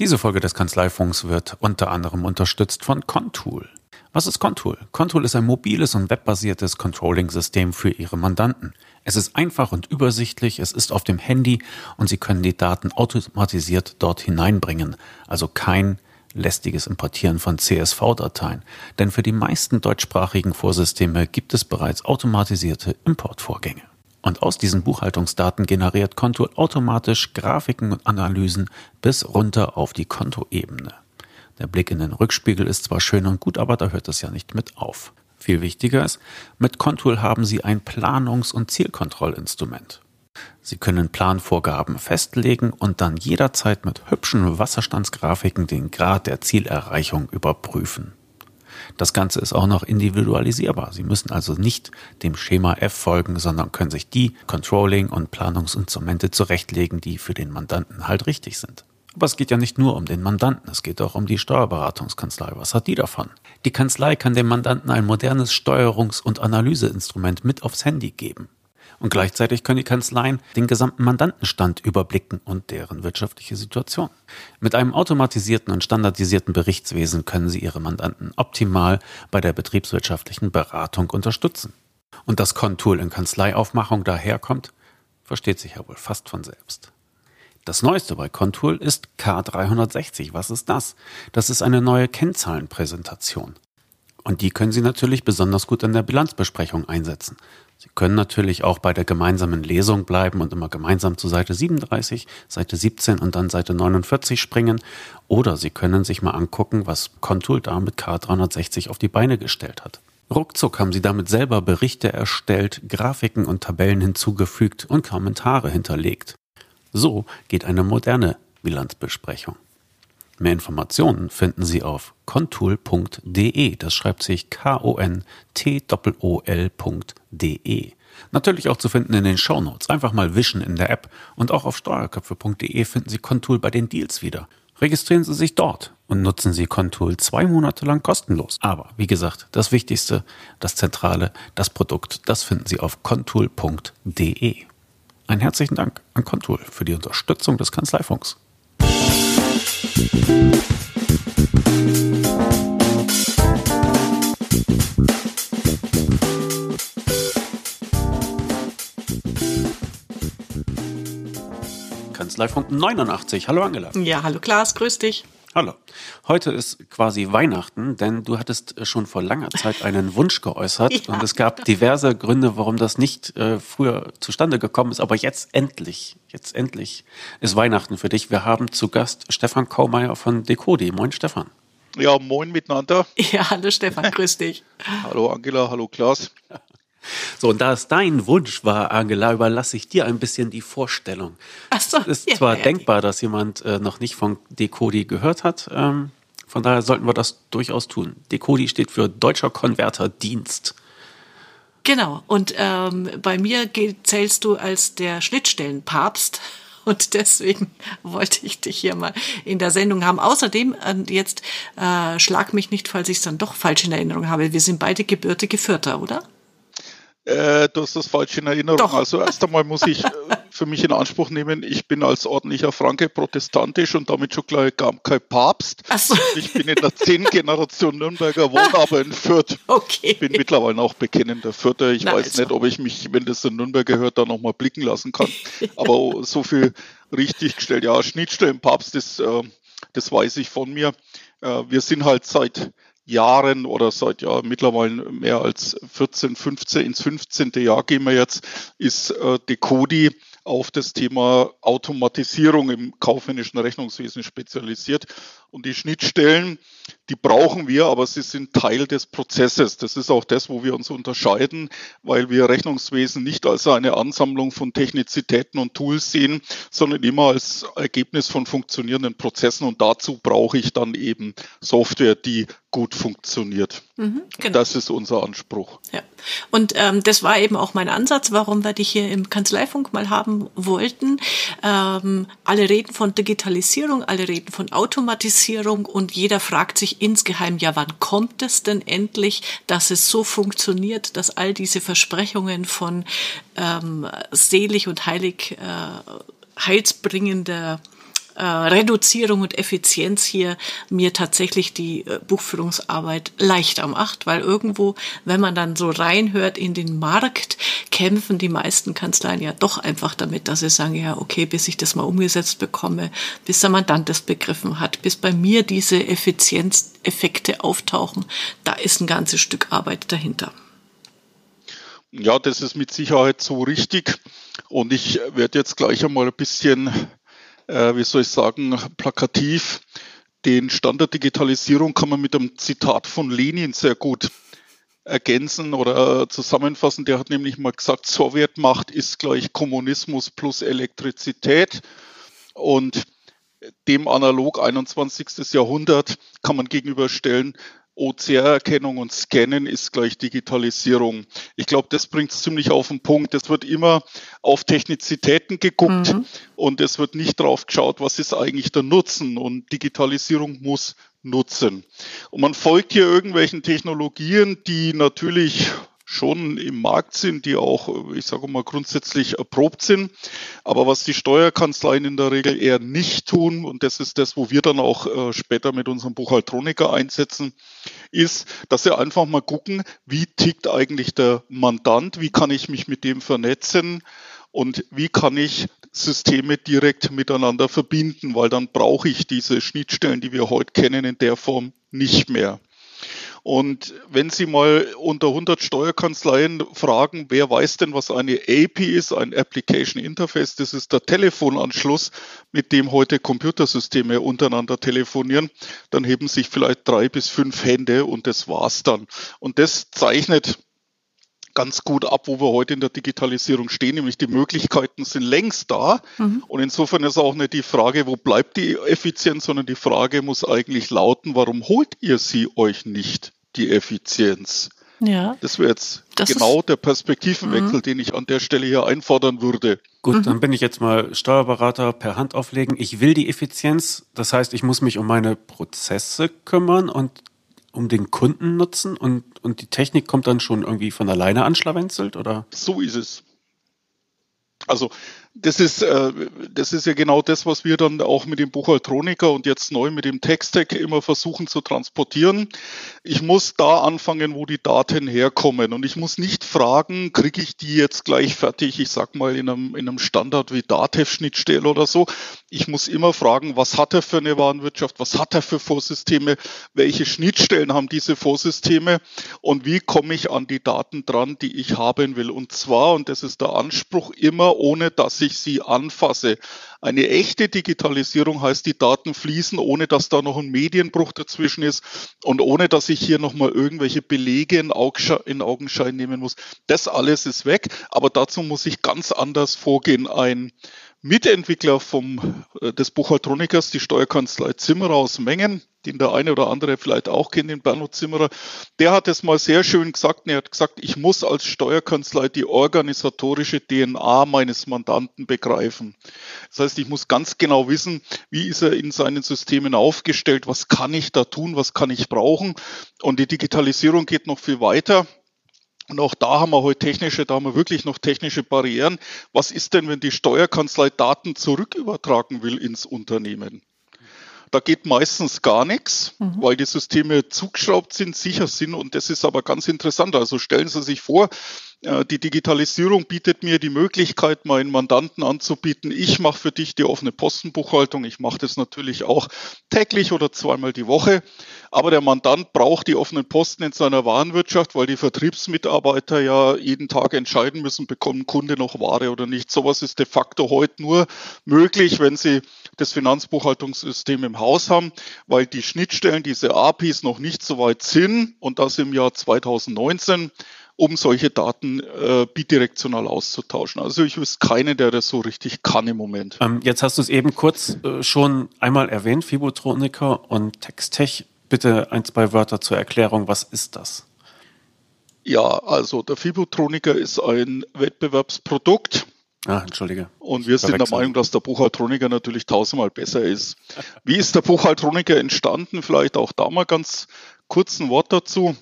Diese Folge des Kanzleifunks wird unter anderem unterstützt von Contool. Was ist Contool? Contool ist ein mobiles und webbasiertes Controlling-System für Ihre Mandanten. Es ist einfach und übersichtlich, es ist auf dem Handy und Sie können die Daten automatisiert dort hineinbringen, also kein lästiges Importieren von CSV-Dateien. Denn für die meisten deutschsprachigen Vorsysteme gibt es bereits automatisierte Importvorgänge. Und aus diesen Buchhaltungsdaten generiert Contour automatisch Grafiken und Analysen bis runter auf die Kontoebene. Der Blick in den Rückspiegel ist zwar schön und gut, aber da hört es ja nicht mit auf. Viel wichtiger ist, mit Contour haben Sie ein Planungs- und Zielkontrollinstrument. Sie können Planvorgaben festlegen und dann jederzeit mit hübschen Wasserstandsgrafiken den Grad der Zielerreichung überprüfen. Das Ganze ist auch noch individualisierbar. Sie müssen also nicht dem Schema F folgen, sondern können sich die Controlling- und Planungsinstrumente zurechtlegen, die für den Mandanten halt richtig sind. Aber es geht ja nicht nur um den Mandanten, es geht auch um die Steuerberatungskanzlei. Was hat die davon? Die Kanzlei kann dem Mandanten ein modernes Steuerungs- und Analyseinstrument mit aufs Handy geben. Und gleichzeitig können die Kanzleien den gesamten Mandantenstand überblicken und deren wirtschaftliche Situation. Mit einem automatisierten und standardisierten Berichtswesen können Sie Ihre Mandanten optimal bei der betriebswirtschaftlichen Beratung unterstützen. Und dass Contool in Kanzleiaufmachung daherkommt, versteht sich ja wohl fast von selbst. Das Neueste bei Contool ist K360. Was ist das? Das ist eine neue Kennzahlenpräsentation. Und die können Sie natürlich besonders gut in der Bilanzbesprechung einsetzen. Sie können natürlich auch bei der gemeinsamen Lesung bleiben und immer gemeinsam zu Seite 37, Seite 17 und dann Seite 49 springen. Oder Sie können sich mal angucken, was Contool da mit K360 auf die Beine gestellt hat. Ruckzuck haben Sie damit selber Berichte erstellt, Grafiken und Tabellen hinzugefügt und Kommentare hinterlegt. So geht eine moderne Bilanzbesprechung. Mehr Informationen finden Sie auf contool.de. Das schreibt sich K-O-N-T-O-L.de. Natürlich auch zu finden in den Shownotes. Einfach mal wischen in der App. Und auch auf steuerköpfe.de finden Sie Contool bei den Deals wieder. Registrieren Sie sich dort und nutzen Sie Contool zwei Monate lang kostenlos. Aber wie gesagt, das Wichtigste, das Zentrale, das Produkt, das finden Sie auf contool.de. Einen herzlichen Dank an Contool für die Unterstützung des Kanzleifunks. Kanzleifunk 89. Hallo Angela. Ja, hallo Klaas, grüß dich. Hallo. Heute ist quasi Weihnachten, denn du hattest schon vor langer Zeit einen Wunsch geäußert ja. und es gab diverse Gründe, warum das nicht äh, früher zustande gekommen ist. Aber jetzt endlich, jetzt endlich ist Weihnachten für dich. Wir haben zu Gast Stefan Kaumeier von Decodi. Moin Stefan. Ja, moin miteinander. Ja, hallo Stefan, grüß dich. hallo Angela, hallo Klaas. So, und da es dein Wunsch war, Angela, überlasse ich dir ein bisschen die Vorstellung. Ach so, es ist ja, zwar ja, denkbar, ja. dass jemand äh, noch nicht von Decodi gehört hat. Ähm, von daher sollten wir das durchaus tun. Decodi steht für Deutscher Konverterdienst. Genau. Und ähm, bei mir zählst du als der Schnittstellenpapst. Und deswegen wollte ich dich hier mal in der Sendung haben. Außerdem, äh, jetzt äh, schlag mich nicht, falls ich es dann doch falsch in Erinnerung habe, wir sind beide gebürtige Fürther, oder? Äh, du hast das falsch in Erinnerung. Doch. Also erst einmal muss ich äh, für mich in Anspruch nehmen, ich bin als ordentlicher Franke protestantisch und damit schon gleich kein Papst. So. Ich bin in der zehnten Generation Nürnberger, wohne aber in Fürth. Okay. Bin mittlerweile auch bekennender Fürther. Ich Na, weiß also. nicht, ob ich mich, wenn das in Nürnberg gehört, da nochmal blicken lassen kann. Aber so viel richtig gestellt. Ja, Schnittstellenpapst, das, äh, das weiß ich von mir. Äh, wir sind halt seit Jahren oder seit ja mittlerweile mehr als 14, 15, ins 15. Jahr gehen wir jetzt, ist äh, Decodi auf das Thema Automatisierung im kaufmännischen Rechnungswesen spezialisiert. Und die Schnittstellen, die brauchen wir, aber sie sind Teil des Prozesses. Das ist auch das, wo wir uns unterscheiden, weil wir Rechnungswesen nicht als eine Ansammlung von Technizitäten und Tools sehen, sondern immer als Ergebnis von funktionierenden Prozessen. Und dazu brauche ich dann eben Software, die gut funktioniert. Mhm, genau. Das ist unser Anspruch. Ja. Und ähm, das war eben auch mein Ansatz, warum wir dich hier im Kanzleifunk mal haben wollten. Ähm, alle reden von Digitalisierung, alle reden von Automatisierung und jeder fragt sich insgeheim, ja, wann kommt es denn endlich, dass es so funktioniert, dass all diese Versprechungen von ähm, selig und heilig, äh, heilsbringender äh, Reduzierung und Effizienz hier mir tatsächlich die äh, Buchführungsarbeit leichter macht, weil irgendwo, wenn man dann so reinhört in den Markt, kämpfen die meisten Kanzleien ja doch einfach damit, dass sie sagen, ja, okay, bis ich das mal umgesetzt bekomme, bis der Mandant das begriffen hat, bis bei mir diese Effizienzeffekte auftauchen, da ist ein ganzes Stück Arbeit dahinter. Ja, das ist mit Sicherheit so richtig. Und ich werde jetzt gleich einmal ein bisschen äh, wie soll ich sagen, plakativ. Den Stand der Digitalisierung kann man mit einem Zitat von Lenin sehr gut ergänzen oder zusammenfassen. Der hat nämlich mal gesagt, Sowjetmacht ist gleich Kommunismus plus Elektrizität. Und dem analog 21. Jahrhundert kann man gegenüberstellen, OCR-Erkennung und Scannen ist gleich Digitalisierung. Ich glaube, das bringt es ziemlich auf den Punkt. Es wird immer auf Technizitäten geguckt mhm. und es wird nicht darauf geschaut, was ist eigentlich der Nutzen. Und Digitalisierung muss nutzen. Und man folgt hier irgendwelchen Technologien, die natürlich schon im Markt sind, die auch, ich sage mal, grundsätzlich erprobt sind. Aber was die Steuerkanzleien in der Regel eher nicht tun, und das ist das, wo wir dann auch äh, später mit unserem Buchhaltroniker einsetzen, ist, dass sie einfach mal gucken, wie tickt eigentlich der Mandant, wie kann ich mich mit dem vernetzen und wie kann ich Systeme direkt miteinander verbinden, weil dann brauche ich diese Schnittstellen, die wir heute kennen, in der Form nicht mehr. Und wenn Sie mal unter 100 Steuerkanzleien fragen, wer weiß denn, was eine API ist, ein Application Interface, das ist der Telefonanschluss, mit dem heute Computersysteme untereinander telefonieren, dann heben sich vielleicht drei bis fünf Hände und das war's dann. Und das zeichnet ganz gut ab, wo wir heute in der Digitalisierung stehen, nämlich die Möglichkeiten sind längst da. Mhm. Und insofern ist auch nicht die Frage, wo bleibt die Effizienz, sondern die Frage muss eigentlich lauten, warum holt ihr sie euch nicht, die Effizienz? Ja. Das wäre jetzt das genau der Perspektivenwechsel, mhm. den ich an der Stelle hier einfordern würde. Gut, mhm. dann bin ich jetzt mal Steuerberater per Hand auflegen. Ich will die Effizienz, das heißt, ich muss mich um meine Prozesse kümmern und um den Kundennutzen und, und die Technik kommt dann schon irgendwie von alleine anschlawenzelt, oder? So ist es. Also das ist, äh, das ist ja genau das, was wir dann auch mit dem Buchhaltroniker und jetzt neu mit dem Textec immer versuchen zu transportieren. Ich muss da anfangen, wo die Daten herkommen. Und ich muss nicht fragen, kriege ich die jetzt gleich fertig, ich sag mal in einem, in einem Standard wie Datev-Schnittstelle oder so. Ich muss immer fragen, was hat er für eine Warenwirtschaft, was hat er für Vorsysteme, welche Schnittstellen haben diese Vorsysteme und wie komme ich an die Daten dran, die ich haben will. Und zwar, und das ist der Anspruch, immer ohne dass ich sie anfasse. Eine echte Digitalisierung heißt, die Daten fließen, ohne dass da noch ein Medienbruch dazwischen ist und ohne dass ich hier nochmal irgendwelche Belege in, in Augenschein nehmen muss. Das alles ist weg, aber dazu muss ich ganz anders vorgehen. Ein Mitentwickler vom, äh, des Buchhaltronikers, die Steuerkanzlei Zimmerer aus Mengen, den der eine oder andere vielleicht auch kennt, den Bernhard Zimmerer, der hat es mal sehr schön gesagt. Er hat gesagt, ich muss als Steuerkanzlei die organisatorische DNA meines Mandanten begreifen. Das heißt, ich muss ganz genau wissen, wie ist er in seinen Systemen aufgestellt, was kann ich da tun, was kann ich brauchen. Und die Digitalisierung geht noch viel weiter. Und auch da haben wir heute technische, da haben wir wirklich noch technische Barrieren. Was ist denn, wenn die Steuerkanzlei Daten zurückübertragen will ins Unternehmen? Da geht meistens gar nichts, mhm. weil die Systeme zugeschraubt sind, sicher sind und das ist aber ganz interessant. Also stellen Sie sich vor, die Digitalisierung bietet mir die Möglichkeit, meinen Mandanten anzubieten, ich mache für dich die offene Postenbuchhaltung. Ich mache das natürlich auch täglich oder zweimal die Woche. Aber der Mandant braucht die offenen Posten in seiner Warenwirtschaft, weil die Vertriebsmitarbeiter ja jeden Tag entscheiden müssen, bekommt ein Kunde noch Ware oder nicht. Sowas ist de facto heute nur möglich, wenn Sie das Finanzbuchhaltungssystem im Haus haben, weil die Schnittstellen, diese APIs noch nicht so weit sind und das im Jahr 2019 um solche Daten äh, bidirektional auszutauschen. Also ich wüsste keinen, der das so richtig kann im Moment. Ähm, jetzt hast du es eben kurz äh, schon einmal erwähnt, Fibotroniker und Textech. Bitte ein, zwei Wörter zur Erklärung. Was ist das? Ja, also der Fibotroniker ist ein Wettbewerbsprodukt. Ah, entschuldige. Und wir sind der Meinung, dass der Buchhaltroniker natürlich tausendmal besser ist. Wie ist der Buchhaltroniker entstanden? Vielleicht auch da mal ganz kurz ein Wort dazu.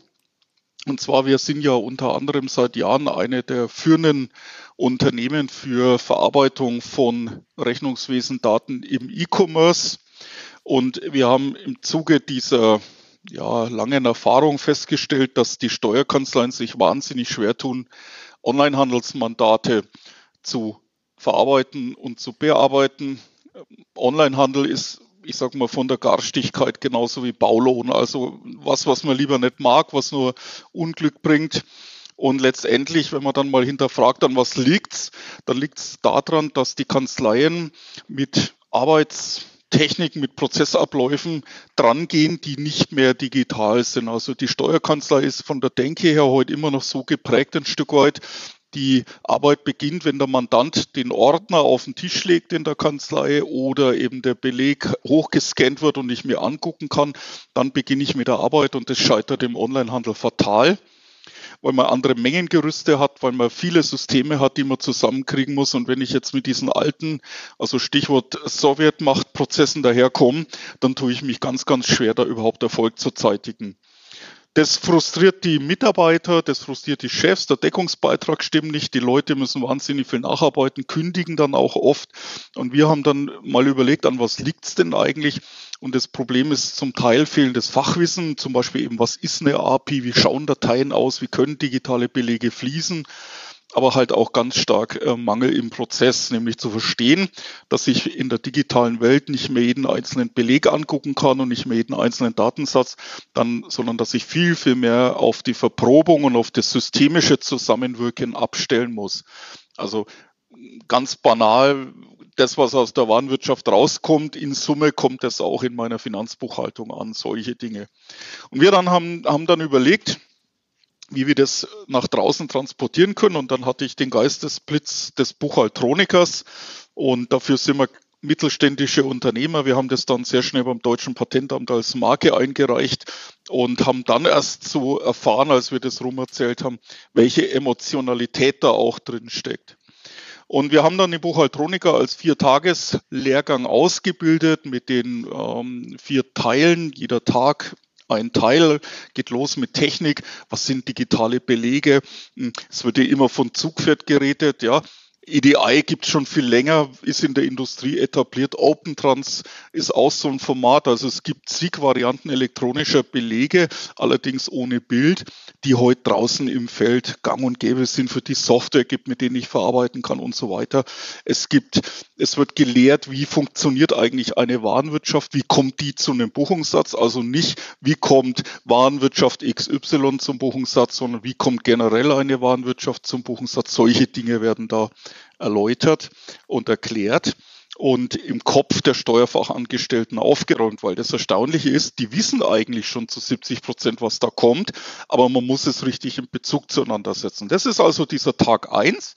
Und zwar, wir sind ja unter anderem seit Jahren eine der führenden Unternehmen für Verarbeitung von Rechnungswesendaten im E-Commerce. Und wir haben im Zuge dieser ja, langen Erfahrung festgestellt, dass die Steuerkanzleien sich wahnsinnig schwer tun, Onlinehandelsmandate zu verarbeiten und zu bearbeiten. Onlinehandel ist, ich sage mal, von der Garstigkeit genauso wie Baulohn. Also was, was man lieber nicht mag, was nur Unglück bringt. Und letztendlich, wenn man dann mal hinterfragt, an was liegt's, dann liegt es daran, dass die Kanzleien mit Arbeits Techniken, mit Prozessabläufen drangehen, die nicht mehr digital sind. Also die Steuerkanzlei ist von der Denke her heute immer noch so geprägt ein Stück weit. Die Arbeit beginnt, wenn der Mandant den Ordner auf den Tisch legt in der Kanzlei oder eben der Beleg hochgescannt wird und ich mir angucken kann. Dann beginne ich mit der Arbeit und das scheitert im Onlinehandel fatal weil man andere Mengengerüste hat, weil man viele Systeme hat, die man zusammenkriegen muss. Und wenn ich jetzt mit diesen alten, also Stichwort Sowjetmachtprozessen daherkomme, dann tue ich mich ganz, ganz schwer, da überhaupt Erfolg zu zeitigen. Das frustriert die Mitarbeiter, das frustriert die Chefs, der Deckungsbeitrag stimmt nicht, die Leute müssen wahnsinnig viel nacharbeiten, kündigen dann auch oft. Und wir haben dann mal überlegt, an was liegt es denn eigentlich? Und das Problem ist zum Teil fehlendes Fachwissen, zum Beispiel eben, was ist eine API, wie schauen Dateien aus, wie können digitale Belege fließen aber halt auch ganz stark äh, Mangel im Prozess, nämlich zu verstehen, dass ich in der digitalen Welt nicht mehr jeden einzelnen Beleg angucken kann und nicht mehr jeden einzelnen Datensatz, dann, sondern dass ich viel, viel mehr auf die Verprobung und auf das systemische Zusammenwirken abstellen muss. Also ganz banal, das, was aus der Warenwirtschaft rauskommt, in Summe kommt das auch in meiner Finanzbuchhaltung an, solche Dinge. Und wir dann haben, haben dann überlegt, wie wir das nach draußen transportieren können. Und dann hatte ich den Geistesblitz des Buchhaltronikers und dafür sind wir mittelständische Unternehmer. Wir haben das dann sehr schnell beim Deutschen Patentamt als Marke eingereicht und haben dann erst so erfahren, als wir das rum erzählt haben, welche Emotionalität da auch drin steckt. Und wir haben dann den Buchhaltroniker als Viertages-Lehrgang ausgebildet mit den ähm, vier Teilen. Jeder Tag ein Teil, geht los mit Technik, was sind digitale Belege, hm, es wird ja immer von Zugpferd geredet, ja, EDI gibt es schon viel länger, ist in der Industrie etabliert. OpenTrans ist auch so ein Format. Also es gibt zig Varianten elektronischer Belege, allerdings ohne Bild, die heute draußen im Feld gang und gäbe sind, für die Software gibt, mit denen ich verarbeiten kann und so weiter. Es gibt, es wird gelehrt, wie funktioniert eigentlich eine Warenwirtschaft, wie kommt die zu einem Buchungssatz, also nicht, wie kommt Warenwirtschaft XY zum Buchungssatz, sondern wie kommt generell eine Warenwirtschaft zum Buchungssatz. Solche Dinge werden da erläutert und erklärt und im Kopf der Steuerfachangestellten aufgeräumt, weil das Erstaunliche ist, die wissen eigentlich schon zu 70 Prozent, was da kommt, aber man muss es richtig in Bezug zueinander setzen. Das ist also dieser Tag eins.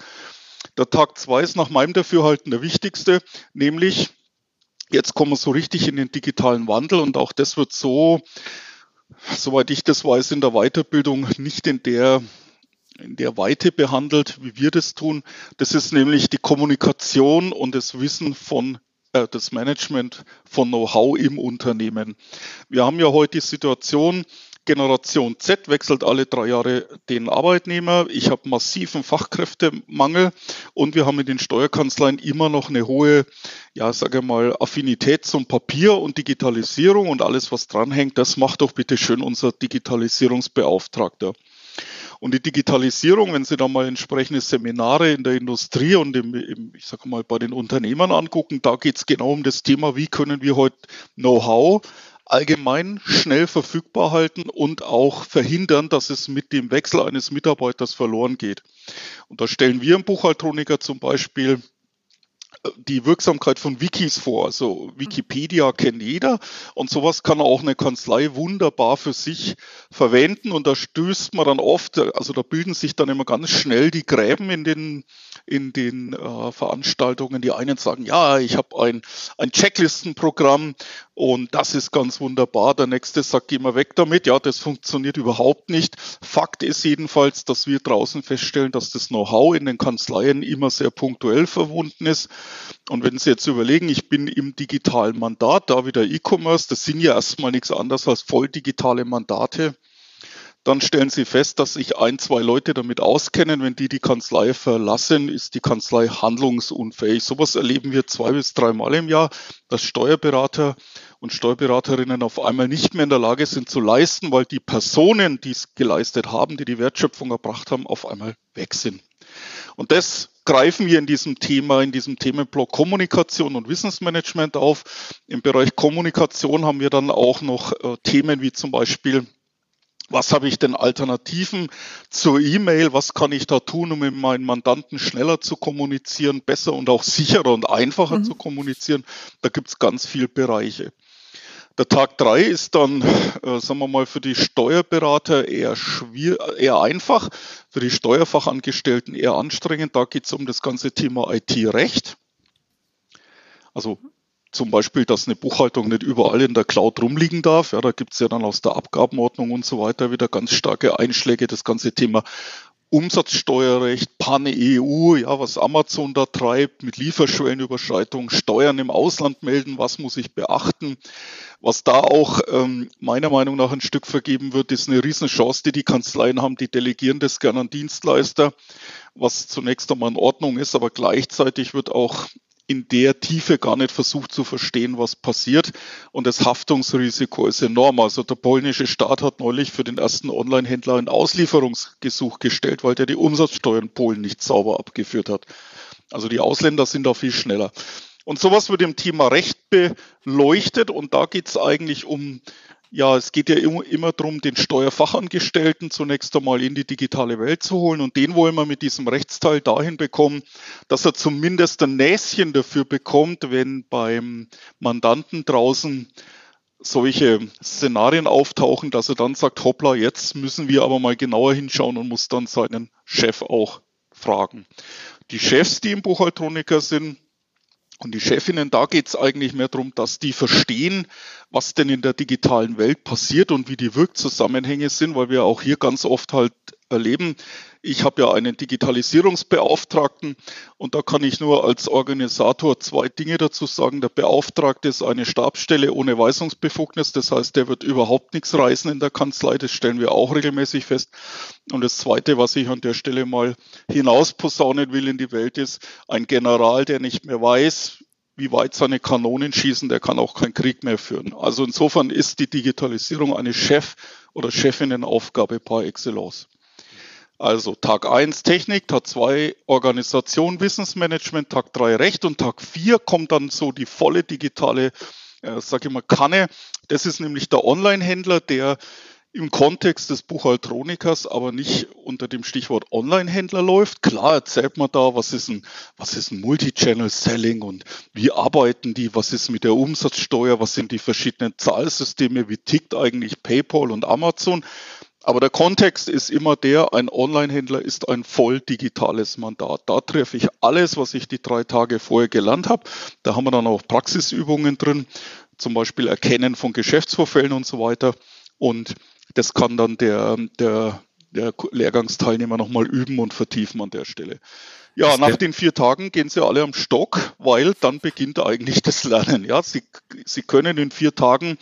Der Tag zwei ist nach meinem Dafürhalten der wichtigste, nämlich jetzt kommen wir so richtig in den digitalen Wandel und auch das wird so, soweit ich das weiß, in der Weiterbildung nicht in der in der Weite behandelt, wie wir das tun. Das ist nämlich die Kommunikation und das Wissen von äh, das Management von Know-how im Unternehmen. Wir haben ja heute die Situation, Generation Z wechselt alle drei Jahre den Arbeitnehmer. Ich habe massiven Fachkräftemangel und wir haben in den Steuerkanzleien immer noch eine hohe, ja, sage mal, Affinität zum Papier und Digitalisierung und alles, was dranhängt. Das macht doch bitte schön unser Digitalisierungsbeauftragter. Und die Digitalisierung, wenn Sie da mal entsprechende Seminare in der Industrie und im, im, ich sage mal bei den Unternehmern angucken, da geht es genau um das Thema, wie können wir heute Know-how allgemein schnell verfügbar halten und auch verhindern, dass es mit dem Wechsel eines Mitarbeiters verloren geht. Und da stellen wir im Buchhaltroniker zum Beispiel die Wirksamkeit von Wikis vor. Also Wikipedia kennt jeder und sowas kann auch eine Kanzlei wunderbar für sich verwenden und da stößt man dann oft, also da bilden sich dann immer ganz schnell die Gräben in den, in den äh, Veranstaltungen. Die einen sagen, ja, ich habe ein, ein Checklistenprogramm und das ist ganz wunderbar. Der nächste sagt, geh mal weg damit. Ja, das funktioniert überhaupt nicht. Fakt ist jedenfalls, dass wir draußen feststellen, dass das Know-how in den Kanzleien immer sehr punktuell verwunden ist. Und wenn Sie jetzt überlegen, ich bin im digitalen Mandat, da wieder E-Commerce, das sind ja erstmal nichts anderes als voll digitale Mandate dann stellen Sie fest, dass sich ein, zwei Leute damit auskennen. Wenn die die Kanzlei verlassen, ist die Kanzlei handlungsunfähig. Sowas erleben wir zwei bis dreimal im Jahr, dass Steuerberater und Steuerberaterinnen auf einmal nicht mehr in der Lage sind zu leisten, weil die Personen, die es geleistet haben, die die Wertschöpfung erbracht haben, auf einmal weg sind. Und das greifen wir in diesem Thema, in diesem Themenblock Kommunikation und Wissensmanagement auf. Im Bereich Kommunikation haben wir dann auch noch äh, Themen wie zum Beispiel was habe ich denn Alternativen zur E-Mail? Was kann ich da tun, um mit meinen Mandanten schneller zu kommunizieren, besser und auch sicherer und einfacher mhm. zu kommunizieren? Da gibt es ganz viele Bereiche. Der Tag drei ist dann, äh, sagen wir mal, für die Steuerberater eher, schwier eher einfach, für die Steuerfachangestellten eher anstrengend. Da geht es um das ganze Thema IT-Recht. Also zum Beispiel, dass eine Buchhaltung nicht überall in der Cloud rumliegen darf. Ja, da gibt es ja dann aus der Abgabenordnung und so weiter wieder ganz starke Einschläge. Das ganze Thema Umsatzsteuerrecht, Pan-EU, ja, was Amazon da treibt, mit Lieferschwellenüberschreitung, Steuern im Ausland melden, was muss ich beachten. Was da auch ähm, meiner Meinung nach ein Stück vergeben wird, ist eine Riesenchance, die die Kanzleien haben, die delegieren das gerne an Dienstleister, was zunächst einmal in Ordnung ist, aber gleichzeitig wird auch in der Tiefe gar nicht versucht zu verstehen, was passiert. Und das Haftungsrisiko ist enorm. Also der polnische Staat hat neulich für den ersten Online-Händler ein Auslieferungsgesuch gestellt, weil der die Umsatzsteuern Polen nicht sauber abgeführt hat. Also die Ausländer sind da viel schneller. Und sowas wird im Thema Recht beleuchtet und da geht es eigentlich um ja, es geht ja immer darum, den Steuerfachangestellten zunächst einmal in die digitale Welt zu holen und den wollen wir mit diesem Rechtsteil dahin bekommen, dass er zumindest ein Näschen dafür bekommt, wenn beim Mandanten draußen solche Szenarien auftauchen, dass er dann sagt, hoppla, jetzt müssen wir aber mal genauer hinschauen und muss dann seinen Chef auch fragen. Die Chefs, die im Buchhaltroniker sind, und die Chefinnen, da geht es eigentlich mehr darum, dass die verstehen, was denn in der digitalen Welt passiert und wie die Wirkzusammenhänge sind, weil wir auch hier ganz oft halt erleben. Ich habe ja einen Digitalisierungsbeauftragten und da kann ich nur als Organisator zwei Dinge dazu sagen. Der Beauftragte ist eine Stabsstelle ohne Weisungsbefugnis, das heißt, der wird überhaupt nichts reißen in der Kanzlei, das stellen wir auch regelmäßig fest. Und das Zweite, was ich an der Stelle mal hinausposaunen will in die Welt, ist ein General, der nicht mehr weiß, wie weit seine Kanonen schießen, der kann auch keinen Krieg mehr führen. Also insofern ist die Digitalisierung eine Chef- oder Chefinnenaufgabe par excellence. Also Tag 1 Technik, Tag 2 Organisation, Wissensmanagement, Tag 3 Recht und Tag 4 kommt dann so die volle digitale, äh, sage ich mal, Kanne. Das ist nämlich der Online-Händler, der im Kontext des Buchhaltronikers, aber nicht unter dem Stichwort Online-Händler läuft. Klar erzählt man da, was ist ein, was ist ein Multi-Channel-Selling und wie arbeiten die, was ist mit der Umsatzsteuer, was sind die verschiedenen Zahlsysteme, wie tickt eigentlich PayPal und Amazon. Aber der Kontext ist immer der, ein Online-Händler ist ein voll digitales Mandat. Da treffe ich alles, was ich die drei Tage vorher gelernt habe. Da haben wir dann auch Praxisübungen drin, zum Beispiel Erkennen von Geschäftsvorfällen und so weiter. Und das kann dann der, der, der Lehrgangsteilnehmer nochmal üben und vertiefen an der Stelle. Ja, nach den vier Tagen gehen sie alle am Stock, weil dann beginnt eigentlich das Lernen. Ja, sie, sie können in vier Tagen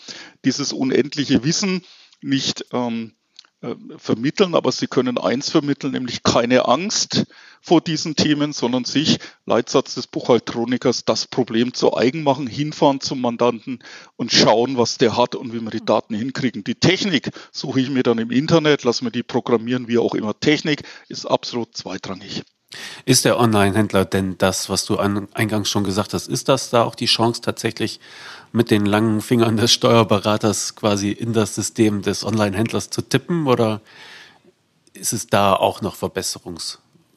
dieses unendliche Wissen nicht ähm, äh, vermitteln, aber sie können eins vermitteln, nämlich keine Angst vor diesen Themen, sondern sich, Leitsatz des Buchhaltronikers, das Problem zu eigen machen, hinfahren zum Mandanten und schauen, was der hat und wie wir die Daten hinkriegen. Die Technik suche ich mir dann im Internet, lass mir die programmieren, wie auch immer. Technik ist absolut zweitrangig. Ist der Online-Händler denn das, was du eingangs schon gesagt hast, ist das da auch die Chance tatsächlich mit den langen Fingern des Steuerberaters quasi in das System des Online-Händlers zu tippen oder ist es da auch noch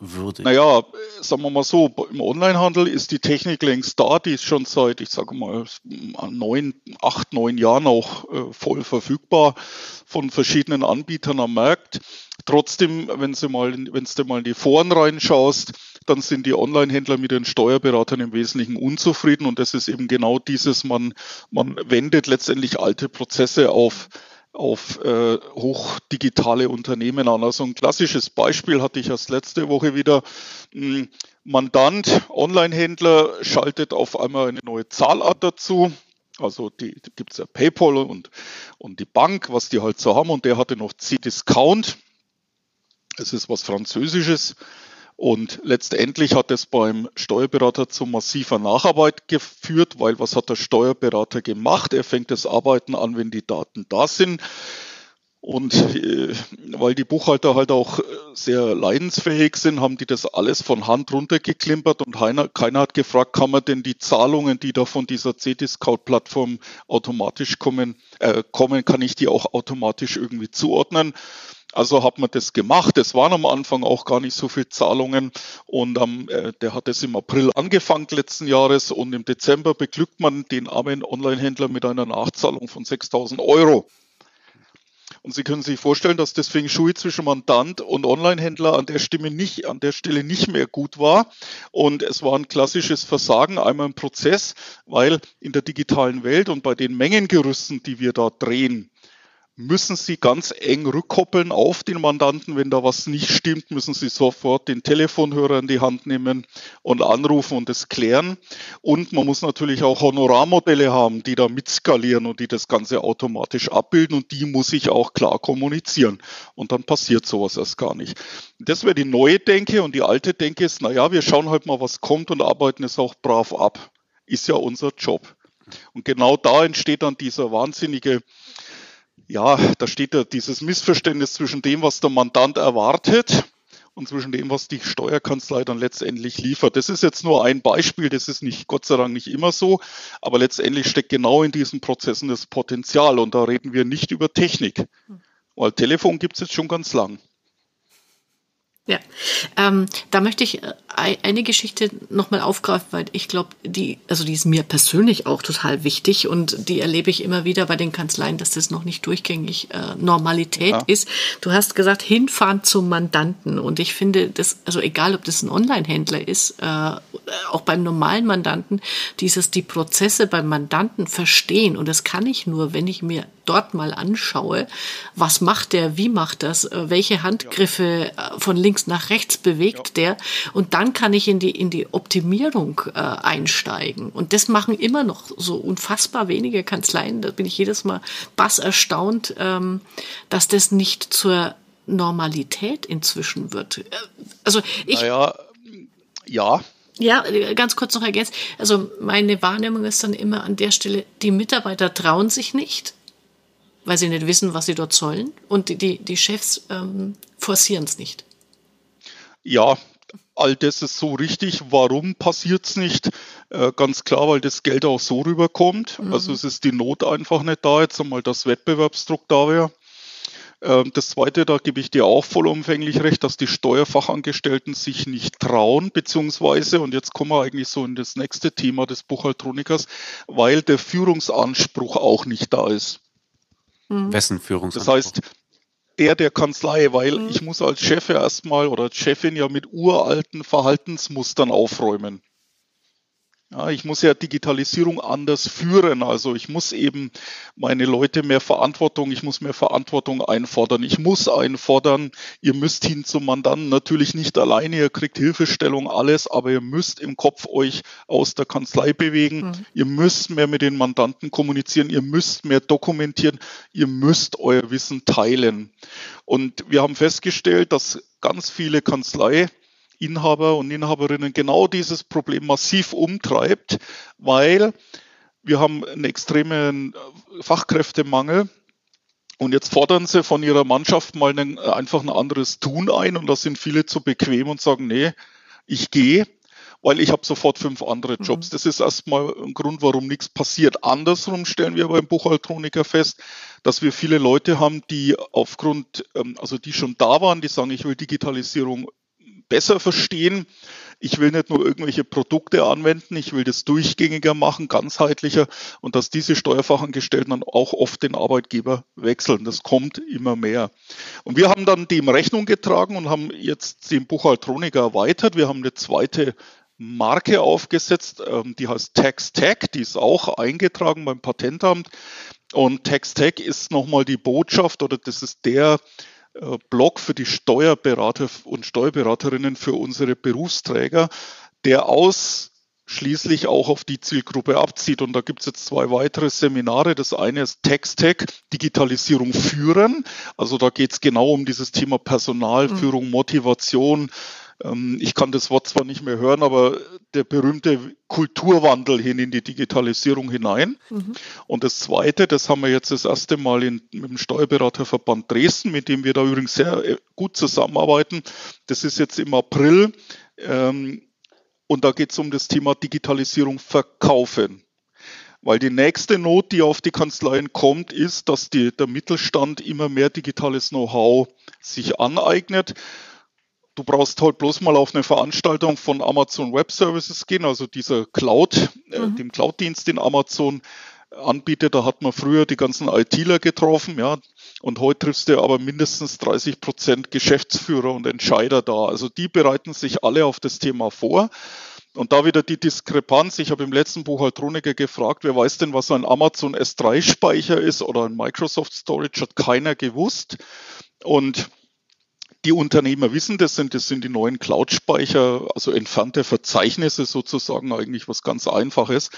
verbesserungswürdig? Naja, sagen wir mal so, im Onlinehandel ist die Technik längst da, die ist schon seit, ich sage mal, neun, acht, neun Jahren auch äh, voll verfügbar von verschiedenen Anbietern am Markt. Trotzdem, wenn du mal, wenn du mal in die Foren reinschaust, dann sind die Online-Händler mit den Steuerberatern im Wesentlichen unzufrieden und das ist eben genau dieses, man, man wendet letztendlich alte Prozesse auf auf äh, hochdigitale Unternehmen an. Also ein klassisches Beispiel hatte ich erst letzte Woche wieder. Ein Mandant, Online-Händler schaltet auf einmal eine neue Zahlart dazu. Also die, die gibt es ja PayPal und, und die Bank, was die halt so haben. Und der hatte noch C-Discount. Es ist was Französisches. Und letztendlich hat es beim Steuerberater zu massiver Nacharbeit geführt, weil was hat der Steuerberater gemacht? Er fängt das Arbeiten an, wenn die Daten da sind. Und äh, weil die Buchhalter halt auch äh, sehr leidensfähig sind, haben die das alles von Hand runtergeklimpert und keiner, keiner hat gefragt, kann man denn die Zahlungen, die da von dieser C-Discount-Plattform automatisch kommen, äh, kommen, kann ich die auch automatisch irgendwie zuordnen? Also hat man das gemacht. Es waren am Anfang auch gar nicht so viele Zahlungen und ähm, der hat es im April angefangen letzten Jahres und im Dezember beglückt man den armen Online-Händler mit einer Nachzahlung von 6000 Euro. Und Sie können sich vorstellen, dass das Feng Shui zwischen Mandant und Online-Händler an der Stimme nicht, an der Stelle nicht mehr gut war. Und es war ein klassisches Versagen, einmal im Prozess, weil in der digitalen Welt und bei den Mengengerüsten, die wir da drehen, müssen Sie ganz eng rückkoppeln auf den Mandanten. Wenn da was nicht stimmt, müssen Sie sofort den Telefonhörer in die Hand nehmen und anrufen und es klären. Und man muss natürlich auch Honorarmodelle haben, die da mitskalieren und die das Ganze automatisch abbilden und die muss ich auch klar kommunizieren. Und dann passiert sowas erst gar nicht. Das wäre die neue Denke und die alte Denke ist, naja, wir schauen halt mal, was kommt und arbeiten es auch brav ab. Ist ja unser Job. Und genau da entsteht dann dieser wahnsinnige ja, da steht ja dieses Missverständnis zwischen dem, was der Mandant erwartet und zwischen dem, was die Steuerkanzlei dann letztendlich liefert. Das ist jetzt nur ein Beispiel, das ist nicht, Gott sei Dank nicht immer so, aber letztendlich steckt genau in diesen Prozessen das Potenzial und da reden wir nicht über Technik, weil Telefon gibt es jetzt schon ganz lang. Ja, ähm, da möchte ich äh, eine Geschichte nochmal aufgreifen, weil ich glaube, die, also die ist mir persönlich auch total wichtig und die erlebe ich immer wieder bei den Kanzleien, dass das noch nicht durchgängig äh, Normalität ja. ist. Du hast gesagt, hinfahren zum Mandanten und ich finde das, also egal ob das ein Online-Händler ist, äh, auch beim normalen Mandanten, dieses die Prozesse beim Mandanten verstehen und das kann ich nur, wenn ich mir dort mal anschaue, was macht der, wie macht das, äh, welche Handgriffe äh, von links nach rechts bewegt der und dann kann ich in die, in die Optimierung äh, einsteigen. Und das machen immer noch so unfassbar wenige Kanzleien, da bin ich jedes Mal bass erstaunt, ähm, dass das nicht zur Normalität inzwischen wird. Äh, also ich. Naja, ja, ja, ganz kurz noch ergänzt. Also meine Wahrnehmung ist dann immer an der Stelle, die Mitarbeiter trauen sich nicht, weil sie nicht wissen, was sie dort sollen. Und die, die, die Chefs ähm, forcieren es nicht. Ja, all das ist so richtig. Warum passiert es nicht? Äh, ganz klar, weil das Geld auch so rüberkommt. Mhm. Also es ist die Not einfach nicht da, jetzt einmal das Wettbewerbsdruck da wäre. Ähm, das Zweite, da gebe ich dir auch vollumfänglich recht, dass die Steuerfachangestellten sich nicht trauen, beziehungsweise, und jetzt kommen wir eigentlich so in das nächste Thema des Buchhaltronikers, weil der Führungsanspruch auch nicht da ist. Mhm. Wessen Führungsanspruch? Das heißt, der der Kanzlei, weil mhm. ich muss als Chef erstmal oder als Chefin ja mit uralten Verhaltensmustern aufräumen. Ja, ich muss ja Digitalisierung anders führen. Also ich muss eben meine Leute mehr Verantwortung, ich muss mehr Verantwortung einfordern. Ich muss einfordern, ihr müsst hin zum Mandanten. Natürlich nicht alleine, ihr kriegt Hilfestellung, alles, aber ihr müsst im Kopf euch aus der Kanzlei bewegen. Mhm. Ihr müsst mehr mit den Mandanten kommunizieren, ihr müsst mehr dokumentieren, ihr müsst euer Wissen teilen. Und wir haben festgestellt, dass ganz viele Kanzlei Inhaber und Inhaberinnen genau dieses Problem massiv umtreibt, weil wir haben einen extremen Fachkräftemangel. Und jetzt fordern sie von ihrer Mannschaft mal einen, einfach ein anderes Tun ein und da sind viele zu bequem und sagen, nee, ich gehe, weil ich habe sofort fünf andere mhm. Jobs. Mhm. Das ist erstmal ein Grund, warum nichts passiert. Andersrum stellen wir beim Buchhaltroniker fest, dass wir viele Leute haben, die aufgrund, ähm, also die schon da waren, die sagen, ich will Digitalisierung besser verstehen. Ich will nicht nur irgendwelche Produkte anwenden, ich will das durchgängiger machen, ganzheitlicher und dass diese Steuerfachangestellten dann auch oft den Arbeitgeber wechseln. Das kommt immer mehr. Und wir haben dann dem Rechnung getragen und haben jetzt den Buchhaltroniker erweitert. Wir haben eine zweite Marke aufgesetzt, ähm, die heißt TaxTech, die ist auch eingetragen beim Patentamt. Und TaxTech ist nochmal die Botschaft oder das ist der Blog für die Steuerberater und Steuerberaterinnen für unsere Berufsträger, der aus schließlich auch auf die Zielgruppe abzieht. Und da gibt es jetzt zwei weitere Seminare. Das eine ist TextTech, Digitalisierung führen. Also da geht es genau um dieses Thema Personalführung, mhm. Motivation, ich kann das Wort zwar nicht mehr hören, aber der berühmte Kulturwandel hin in die Digitalisierung hinein. Mhm. Und das Zweite, das haben wir jetzt das erste Mal in, mit dem Steuerberaterverband Dresden, mit dem wir da übrigens sehr äh, gut zusammenarbeiten. Das ist jetzt im April. Ähm, und da geht es um das Thema Digitalisierung verkaufen. Weil die nächste Not, die auf die Kanzleien kommt, ist, dass die, der Mittelstand immer mehr digitales Know-how sich aneignet Du brauchst halt bloß mal auf eine Veranstaltung von Amazon Web Services gehen, also dieser Cloud, äh, mhm. äh, dem Cloud-Dienst, den Amazon anbietet. Da hat man früher die ganzen ITler getroffen, ja. Und heute triffst du aber mindestens 30 Prozent Geschäftsführer und Entscheider da. Also die bereiten sich alle auf das Thema vor. Und da wieder die Diskrepanz. Ich habe im letzten Buchhaltroniker gefragt, wer weiß denn, was ein Amazon S3-Speicher ist oder ein Microsoft Storage, hat keiner gewusst. Und die Unternehmer wissen das, sind, das sind die neuen Cloud-Speicher, also entfernte Verzeichnisse sozusagen, eigentlich was ganz Einfaches.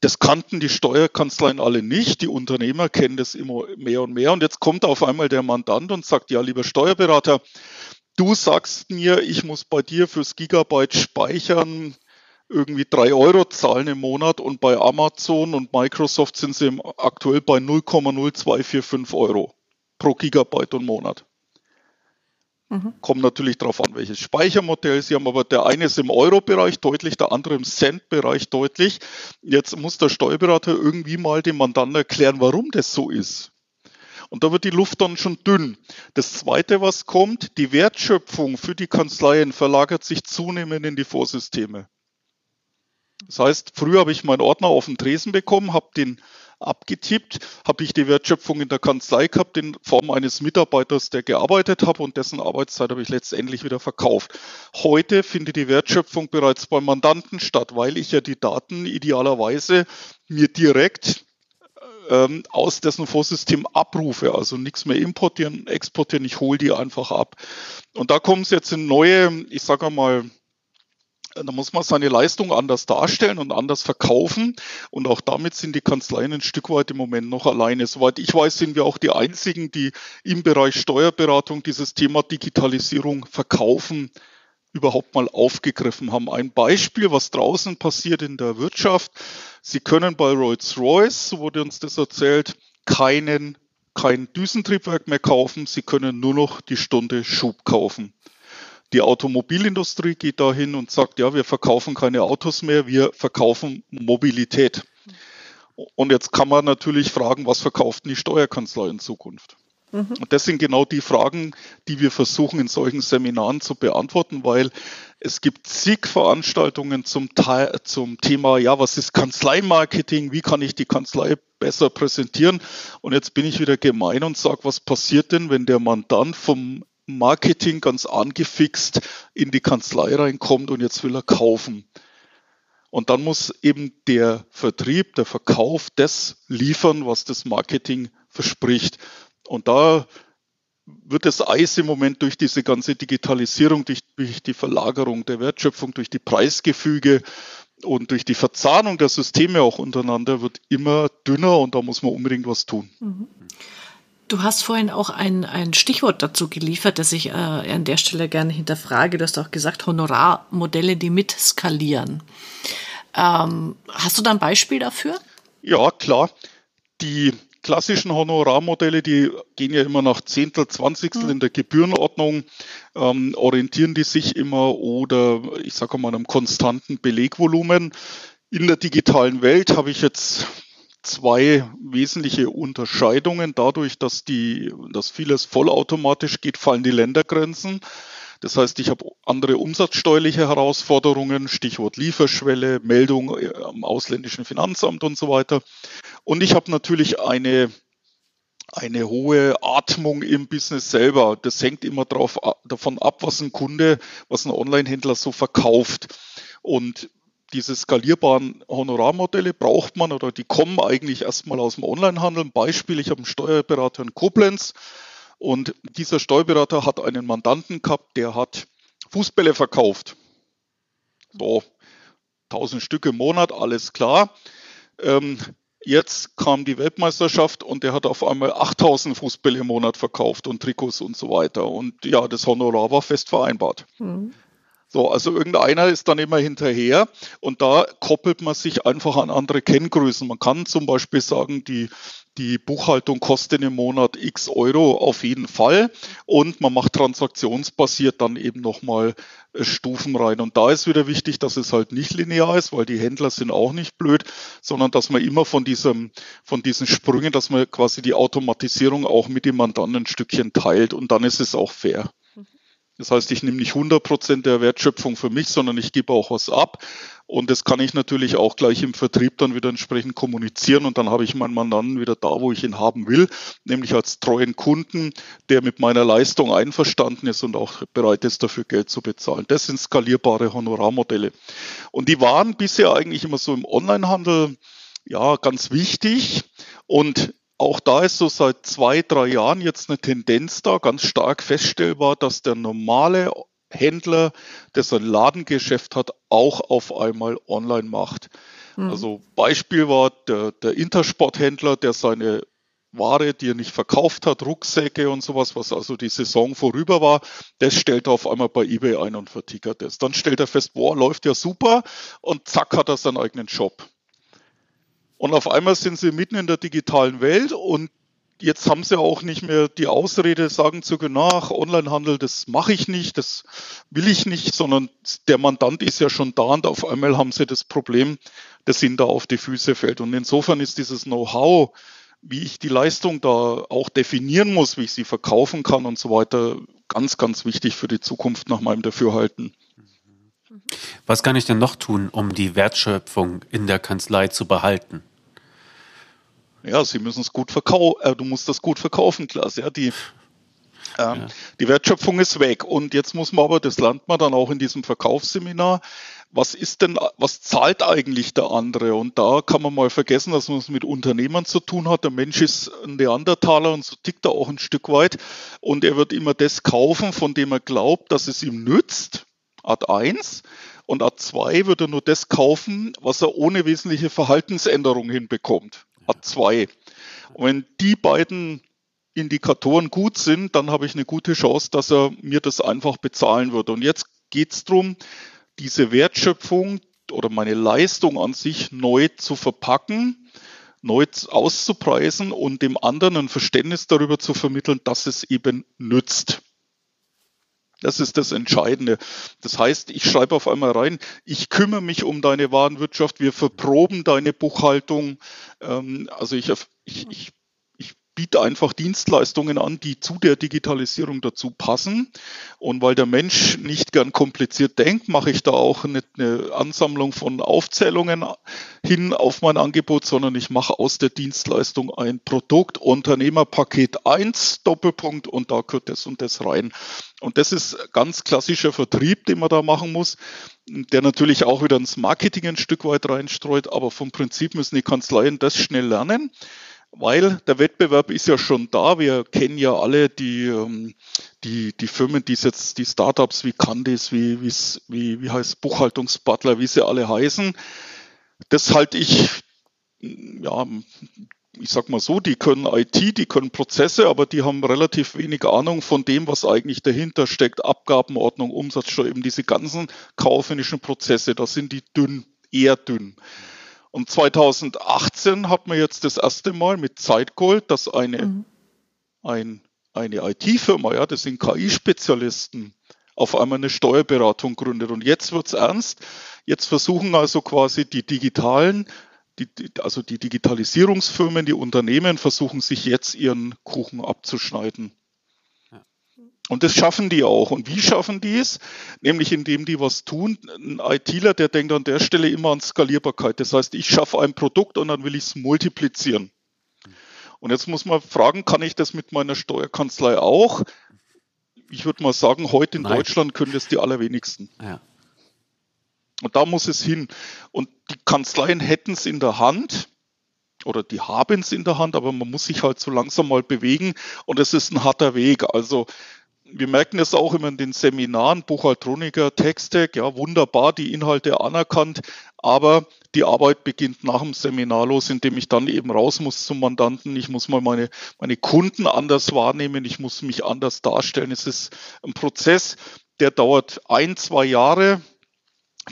Das kannten die Steuerkanzleien alle nicht. Die Unternehmer kennen das immer mehr und mehr. Und jetzt kommt auf einmal der Mandant und sagt, ja, lieber Steuerberater, du sagst mir, ich muss bei dir fürs Gigabyte speichern irgendwie drei Euro zahlen im Monat und bei Amazon und Microsoft sind sie aktuell bei 0,0245 Euro pro Gigabyte und Monat. Mhm. Kommt natürlich darauf an, welches Speichermodell Sie haben, aber der eine ist im Euro-Bereich deutlich, der andere im Cent-Bereich deutlich. Jetzt muss der Steuerberater irgendwie mal dem Mandanten erklären, warum das so ist. Und da wird die Luft dann schon dünn. Das Zweite, was kommt, die Wertschöpfung für die Kanzleien verlagert sich zunehmend in die Vorsysteme. Das heißt, früher habe ich meinen Ordner auf dem Tresen bekommen, habe den abgetippt, habe ich die Wertschöpfung in der Kanzlei gehabt in Form eines Mitarbeiters, der gearbeitet hat und dessen Arbeitszeit habe ich letztendlich wieder verkauft. Heute findet die Wertschöpfung bereits beim Mandanten statt, weil ich ja die Daten idealerweise mir direkt ähm, aus dessen Vorsystem abrufe, also nichts mehr importieren, exportieren, ich hole die einfach ab. Und da kommen es jetzt in neue, ich sage mal, da muss man seine Leistung anders darstellen und anders verkaufen. Und auch damit sind die Kanzleien ein Stück weit im Moment noch alleine. Soweit ich weiß, sind wir auch die einzigen, die im Bereich Steuerberatung dieses Thema Digitalisierung verkaufen überhaupt mal aufgegriffen haben. Ein Beispiel, was draußen passiert in der Wirtschaft. Sie können bei Rolls-Royce, so wurde uns das erzählt, keinen, kein Düsentriebwerk mehr kaufen. Sie können nur noch die Stunde Schub kaufen. Die Automobilindustrie geht dahin und sagt, ja, wir verkaufen keine Autos mehr, wir verkaufen Mobilität. Und jetzt kann man natürlich fragen, was verkauft die Steuerkanzlei in Zukunft? Mhm. Und das sind genau die Fragen, die wir versuchen in solchen Seminaren zu beantworten, weil es gibt zig Veranstaltungen zum, zum Thema, ja, was ist Kanzleimarketing, wie kann ich die Kanzlei besser präsentieren? Und jetzt bin ich wieder gemein und sage, was passiert denn, wenn der Mandant vom Marketing ganz angefixt in die Kanzlei reinkommt und jetzt will er kaufen. Und dann muss eben der Vertrieb, der Verkauf das liefern, was das Marketing verspricht. Und da wird das Eis im Moment durch diese ganze Digitalisierung, durch, durch die Verlagerung der Wertschöpfung, durch die Preisgefüge und durch die Verzahnung der Systeme auch untereinander wird immer dünner und da muss man unbedingt was tun. Mhm. Du hast vorhin auch ein, ein Stichwort dazu geliefert, das ich äh, an der Stelle gerne hinterfrage. Du hast auch gesagt, Honorarmodelle, die mitskalieren. Ähm, hast du da ein Beispiel dafür? Ja, klar. Die klassischen Honorarmodelle, die gehen ja immer nach Zehntel, Zwanzigstel mhm. in der Gebührenordnung, ähm, orientieren die sich immer oder ich sage mal einem konstanten Belegvolumen. In der digitalen Welt habe ich jetzt zwei wesentliche Unterscheidungen. Dadurch, dass, die, dass vieles vollautomatisch geht, fallen die Ländergrenzen. Das heißt, ich habe andere umsatzsteuerliche Herausforderungen, Stichwort Lieferschwelle, Meldung äh, am ausländischen Finanzamt und so weiter. Und ich habe natürlich eine, eine hohe Atmung im Business selber. Das hängt immer drauf, davon ab, was ein Kunde, was ein Online-Händler so verkauft. Und diese skalierbaren Honorarmodelle braucht man oder die kommen eigentlich erstmal aus dem Onlinehandel. Ein Beispiel, ich habe einen Steuerberater in Koblenz und dieser Steuerberater hat einen Mandanten gehabt, der hat Fußbälle verkauft. So, 1000 Stück im Monat, alles klar. Ähm, jetzt kam die Weltmeisterschaft und der hat auf einmal 8000 Fußbälle im Monat verkauft und Trikots und so weiter. Und ja, das Honorar war fest vereinbart. Mhm. So, also irgendeiner ist dann immer hinterher und da koppelt man sich einfach an andere Kenngrößen. Man kann zum Beispiel sagen, die, die Buchhaltung kostet im Monat x Euro auf jeden Fall und man macht transaktionsbasiert dann eben nochmal äh, Stufen rein. Und da ist wieder wichtig, dass es halt nicht linear ist, weil die Händler sind auch nicht blöd, sondern dass man immer von diesem, von diesen Sprüngen, dass man quasi die Automatisierung auch mit dem Mandanten ein Stückchen teilt und dann ist es auch fair. Das heißt, ich nehme nicht 100 Prozent der Wertschöpfung für mich, sondern ich gebe auch was ab. Und das kann ich natürlich auch gleich im Vertrieb dann wieder entsprechend kommunizieren. Und dann habe ich meinen Mandanten wieder da, wo ich ihn haben will, nämlich als treuen Kunden, der mit meiner Leistung einverstanden ist und auch bereit ist, dafür Geld zu bezahlen. Das sind skalierbare Honorarmodelle. Und die waren bisher eigentlich immer so im Onlinehandel ja, ganz wichtig. Und auch da ist so seit zwei, drei Jahren jetzt eine Tendenz da, ganz stark feststellbar, dass der normale Händler, der sein Ladengeschäft hat, auch auf einmal online macht. Mhm. Also Beispiel war der, der Intersporthändler, der seine Ware, die er nicht verkauft hat, Rucksäcke und sowas, was also die Saison vorüber war, das stellt er auf einmal bei eBay ein und vertickert das. Dann stellt er fest, boah, läuft ja super und zack hat er seinen eigenen Shop. Und auf einmal sind sie mitten in der digitalen Welt und jetzt haben sie auch nicht mehr die Ausrede, sagen zu können, ach, Onlinehandel, das mache ich nicht, das will ich nicht, sondern der Mandant ist ja schon da und auf einmal haben sie das Problem, dass ihnen da auf die Füße fällt. Und insofern ist dieses Know-how, wie ich die Leistung da auch definieren muss, wie ich sie verkaufen kann und so weiter, ganz, ganz wichtig für die Zukunft nach meinem Dafürhalten. Was kann ich denn noch tun, um die Wertschöpfung in der Kanzlei zu behalten? Ja, sie müssen es gut verkaufen, äh, du musst das gut verkaufen, Klaas. Ja, die, äh, ja. die Wertschöpfung ist weg. Und jetzt muss man aber, das lernt man dann auch in diesem Verkaufsseminar, was ist denn, was zahlt eigentlich der andere? Und da kann man mal vergessen, dass man es mit Unternehmern zu tun hat. Der Mensch ist ein Neandertaler und so tickt er auch ein Stück weit. Und er wird immer das kaufen, von dem er glaubt, dass es ihm nützt. Art 1. Und Art 2 wird er nur das kaufen, was er ohne wesentliche Verhaltensänderung hinbekommt. Art 2. Und wenn die beiden Indikatoren gut sind, dann habe ich eine gute Chance, dass er mir das einfach bezahlen wird. Und jetzt geht es darum, diese Wertschöpfung oder meine Leistung an sich neu zu verpacken, neu auszupreisen und dem anderen ein Verständnis darüber zu vermitteln, dass es eben nützt. Das ist das Entscheidende. Das heißt, ich schreibe auf einmal rein, ich kümmere mich um deine Warenwirtschaft, wir verproben deine Buchhaltung. Ähm, also ich, ich, ich biete einfach Dienstleistungen an, die zu der Digitalisierung dazu passen. Und weil der Mensch nicht gern kompliziert denkt, mache ich da auch eine, eine Ansammlung von Aufzählungen hin auf mein Angebot, sondern ich mache aus der Dienstleistung ein Produkt, Unternehmerpaket 1, Doppelpunkt, und da gehört das und das rein. Und das ist ganz klassischer Vertrieb, den man da machen muss, der natürlich auch wieder ins Marketing ein Stück weit reinstreut, aber vom Prinzip müssen die Kanzleien das schnell lernen weil der Wettbewerb ist ja schon da. Wir kennen ja alle die, ähm, die, die Firmen, die jetzt, die Startups wie Candice, wie, wie, wie heißt Buchhaltungsbutler, wie sie alle heißen. Das halte ich, ja, ich sag mal so, die können IT, die können Prozesse, aber die haben relativ wenig Ahnung von dem, was eigentlich dahinter steckt. Abgabenordnung, Umsatzsteuer, eben diese ganzen kaufmännischen Prozesse, da sind die dünn, eher dünn. Und 2018 hat man jetzt das erste Mal mit Zeitgold, dass eine, mhm. ein, eine IT-Firma, ja, das sind KI-Spezialisten, auf einmal eine Steuerberatung gründet. Und jetzt wird's ernst. Jetzt versuchen also quasi die digitalen, die, also die Digitalisierungsfirmen, die Unternehmen versuchen sich jetzt ihren Kuchen abzuschneiden. Und das schaffen die auch. Und wie schaffen die es? Nämlich indem die was tun. Ein ITler, der denkt an der Stelle immer an Skalierbarkeit. Das heißt, ich schaffe ein Produkt und dann will ich es multiplizieren. Und jetzt muss man fragen, kann ich das mit meiner Steuerkanzlei auch? Ich würde mal sagen, heute in Nein. Deutschland können das die allerwenigsten. Ja. Und da muss es hin. Und die Kanzleien hätten es in der Hand oder die haben es in der Hand, aber man muss sich halt so langsam mal bewegen und es ist ein harter Weg. Also wir merken das auch immer in den Seminaren, Buchhaltroniker, Textec, ja, wunderbar, die Inhalte anerkannt, aber die Arbeit beginnt nach dem Seminar los, indem ich dann eben raus muss zum Mandanten. Ich muss mal meine, meine Kunden anders wahrnehmen, ich muss mich anders darstellen. Es ist ein Prozess, der dauert ein, zwei Jahre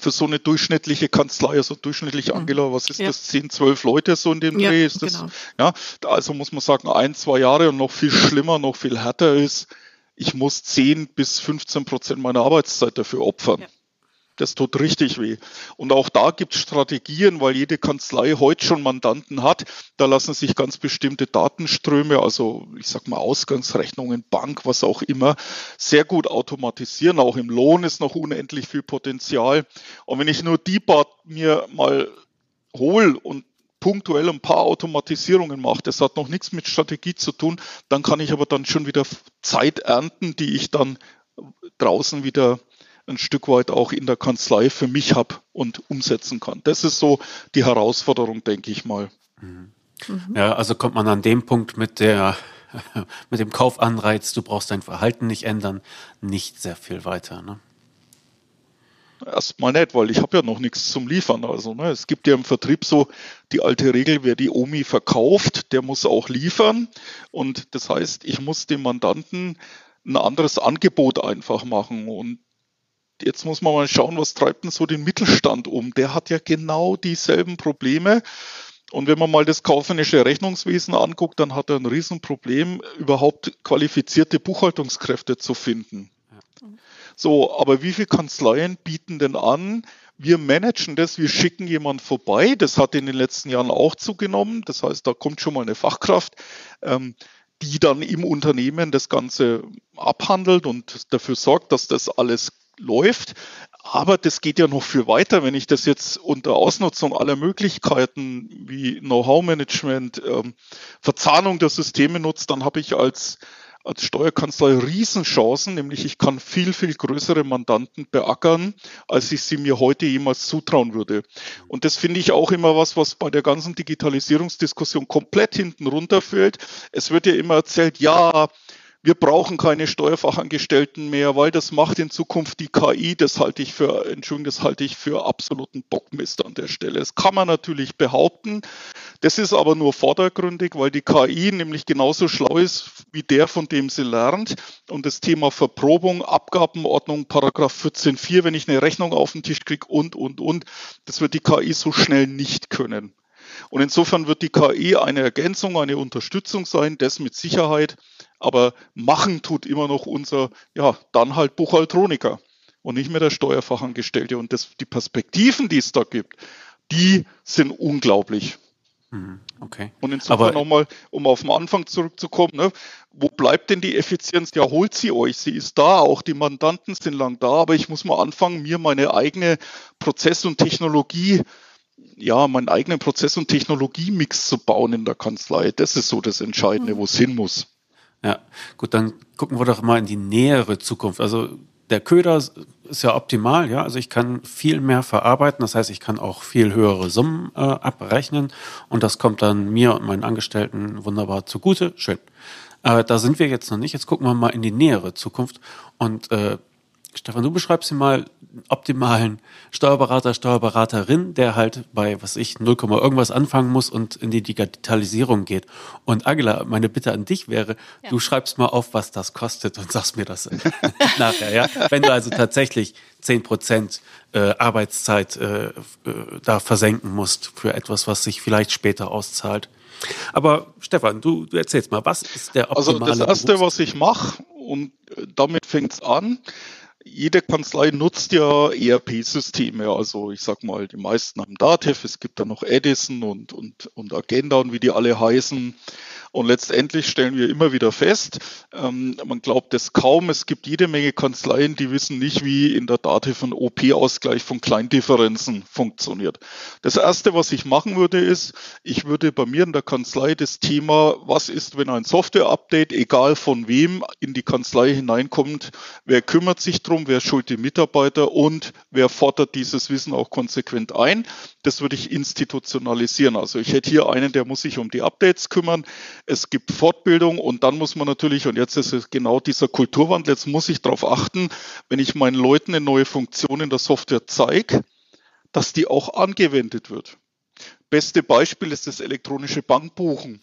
für so eine durchschnittliche Kanzlei, also durchschnittlich mhm. Angela, was ist ja. das, zehn, zwölf Leute so in dem ja, Dreh ist das, genau. ja, also muss man sagen, ein, zwei Jahre und noch viel schlimmer, noch viel härter ist, ich muss 10 bis 15 Prozent meiner Arbeitszeit dafür opfern. Ja. Das tut richtig weh. Und auch da gibt es Strategien, weil jede Kanzlei heute schon Mandanten hat. Da lassen sich ganz bestimmte Datenströme, also ich sag mal Ausgangsrechnungen, Bank, was auch immer, sehr gut automatisieren. Auch im Lohn ist noch unendlich viel Potenzial. Und wenn ich nur die Bad mir mal hole und punktuell ein paar Automatisierungen mache, das hat noch nichts mit Strategie zu tun, dann kann ich aber dann schon wieder Zeit ernten, die ich dann draußen wieder ein Stück weit auch in der Kanzlei für mich habe und umsetzen kann. Das ist so die Herausforderung, denke ich mal. Mhm. Ja, also kommt man an dem Punkt mit der mit dem Kaufanreiz, du brauchst dein Verhalten nicht ändern, nicht sehr viel weiter. Ne? Erstmal nicht, weil ich habe ja noch nichts zum Liefern. Also ne, es gibt ja im Vertrieb so die alte Regel, wer die Omi verkauft, der muss auch liefern. Und das heißt, ich muss dem Mandanten ein anderes Angebot einfach machen. Und jetzt muss man mal schauen, was treibt denn so den Mittelstand um? Der hat ja genau dieselben Probleme. Und wenn man mal das kaufmännische Rechnungswesen anguckt, dann hat er ein Riesenproblem, überhaupt qualifizierte Buchhaltungskräfte zu finden. So, aber wie viele Kanzleien bieten denn an? Wir managen das, wir schicken jemand vorbei. Das hat in den letzten Jahren auch zugenommen. Das heißt, da kommt schon mal eine Fachkraft, ähm, die dann im Unternehmen das Ganze abhandelt und dafür sorgt, dass das alles läuft. Aber das geht ja noch viel weiter, wenn ich das jetzt unter Ausnutzung aller Möglichkeiten wie Know-how-Management, ähm, Verzahnung der Systeme nutze, dann habe ich als als Steuerkanzlei Riesenchancen, nämlich ich kann viel, viel größere Mandanten beackern, als ich sie mir heute jemals zutrauen würde. Und das finde ich auch immer was, was bei der ganzen Digitalisierungsdiskussion komplett hinten runterfällt. Es wird ja immer erzählt, ja, wir brauchen keine Steuerfachangestellten mehr, weil das macht in Zukunft die KI. Das halte ich für, Entschuldigung, das halte ich für absoluten Bockmist an der Stelle. Das kann man natürlich behaupten. Das ist aber nur vordergründig, weil die KI nämlich genauso schlau ist wie der, von dem sie lernt. Und das Thema Verprobung, Abgabenordnung, Paragraph 14.4, wenn ich eine Rechnung auf den Tisch kriege und, und, und, das wird die KI so schnell nicht können. Und insofern wird die KI eine Ergänzung, eine Unterstützung sein, das mit Sicherheit. Aber machen tut immer noch unser, ja, dann halt Buchhaltroniker und nicht mehr der Steuerfachangestellte. Und das, die Perspektiven, die es da gibt, die sind unglaublich. Mhm, okay. Und insofern nochmal, um auf den Anfang zurückzukommen, ne, wo bleibt denn die Effizienz? Ja, holt sie euch. Sie ist da, auch die Mandanten sind lang da, aber ich muss mal anfangen, mir meine eigene Prozess- und Technologie ja, meinen eigenen Prozess- und Technologiemix zu bauen in der Kanzlei. Das ist so das Entscheidende, mhm. wo es hin muss. Ja, gut, dann gucken wir doch mal in die nähere Zukunft. Also der Köder ist ja optimal, ja. Also ich kann viel mehr verarbeiten, das heißt, ich kann auch viel höhere Summen äh, abrechnen und das kommt dann mir und meinen Angestellten wunderbar zugute. Schön. Äh, da sind wir jetzt noch nicht. Jetzt gucken wir mal in die nähere Zukunft und äh, Stefan, du beschreibst hier mal einen optimalen Steuerberater, Steuerberaterin, der halt bei, was ich, 0, irgendwas anfangen muss und in die Digitalisierung geht. Und Angela, meine Bitte an dich wäre, ja. du schreibst mal auf, was das kostet und sagst mir das nachher, ja? Wenn du also tatsächlich 10 Prozent äh, Arbeitszeit äh, äh, da versenken musst für etwas, was sich vielleicht später auszahlt. Aber Stefan, du, du erzählst mal, was ist der optimale Also das Erste, was ich mache, und damit fängt es an, jede Kanzlei nutzt ja ERP-Systeme. Also ich sag mal, die meisten haben Dativ, es gibt da noch Edison und, und, und Agenda und wie die alle heißen. Und letztendlich stellen wir immer wieder fest, ähm, man glaubt es kaum, es gibt jede Menge Kanzleien, die wissen nicht, wie in der Dativ ein OP-Ausgleich von Kleindifferenzen funktioniert. Das Erste, was ich machen würde, ist, ich würde bei mir in der Kanzlei das Thema, was ist, wenn ein Software-Update, egal von wem, in die Kanzlei hineinkommt, wer kümmert sich drum, wer schult die Mitarbeiter und wer fordert dieses Wissen auch konsequent ein. Das würde ich institutionalisieren. Also ich hätte hier einen, der muss sich um die Updates kümmern. Es gibt Fortbildung und dann muss man natürlich, und jetzt ist es genau dieser Kulturwandel, jetzt muss ich darauf achten, wenn ich meinen Leuten eine neue Funktion in der Software zeige, dass die auch angewendet wird. Beste Beispiel ist das elektronische Bankbuchen.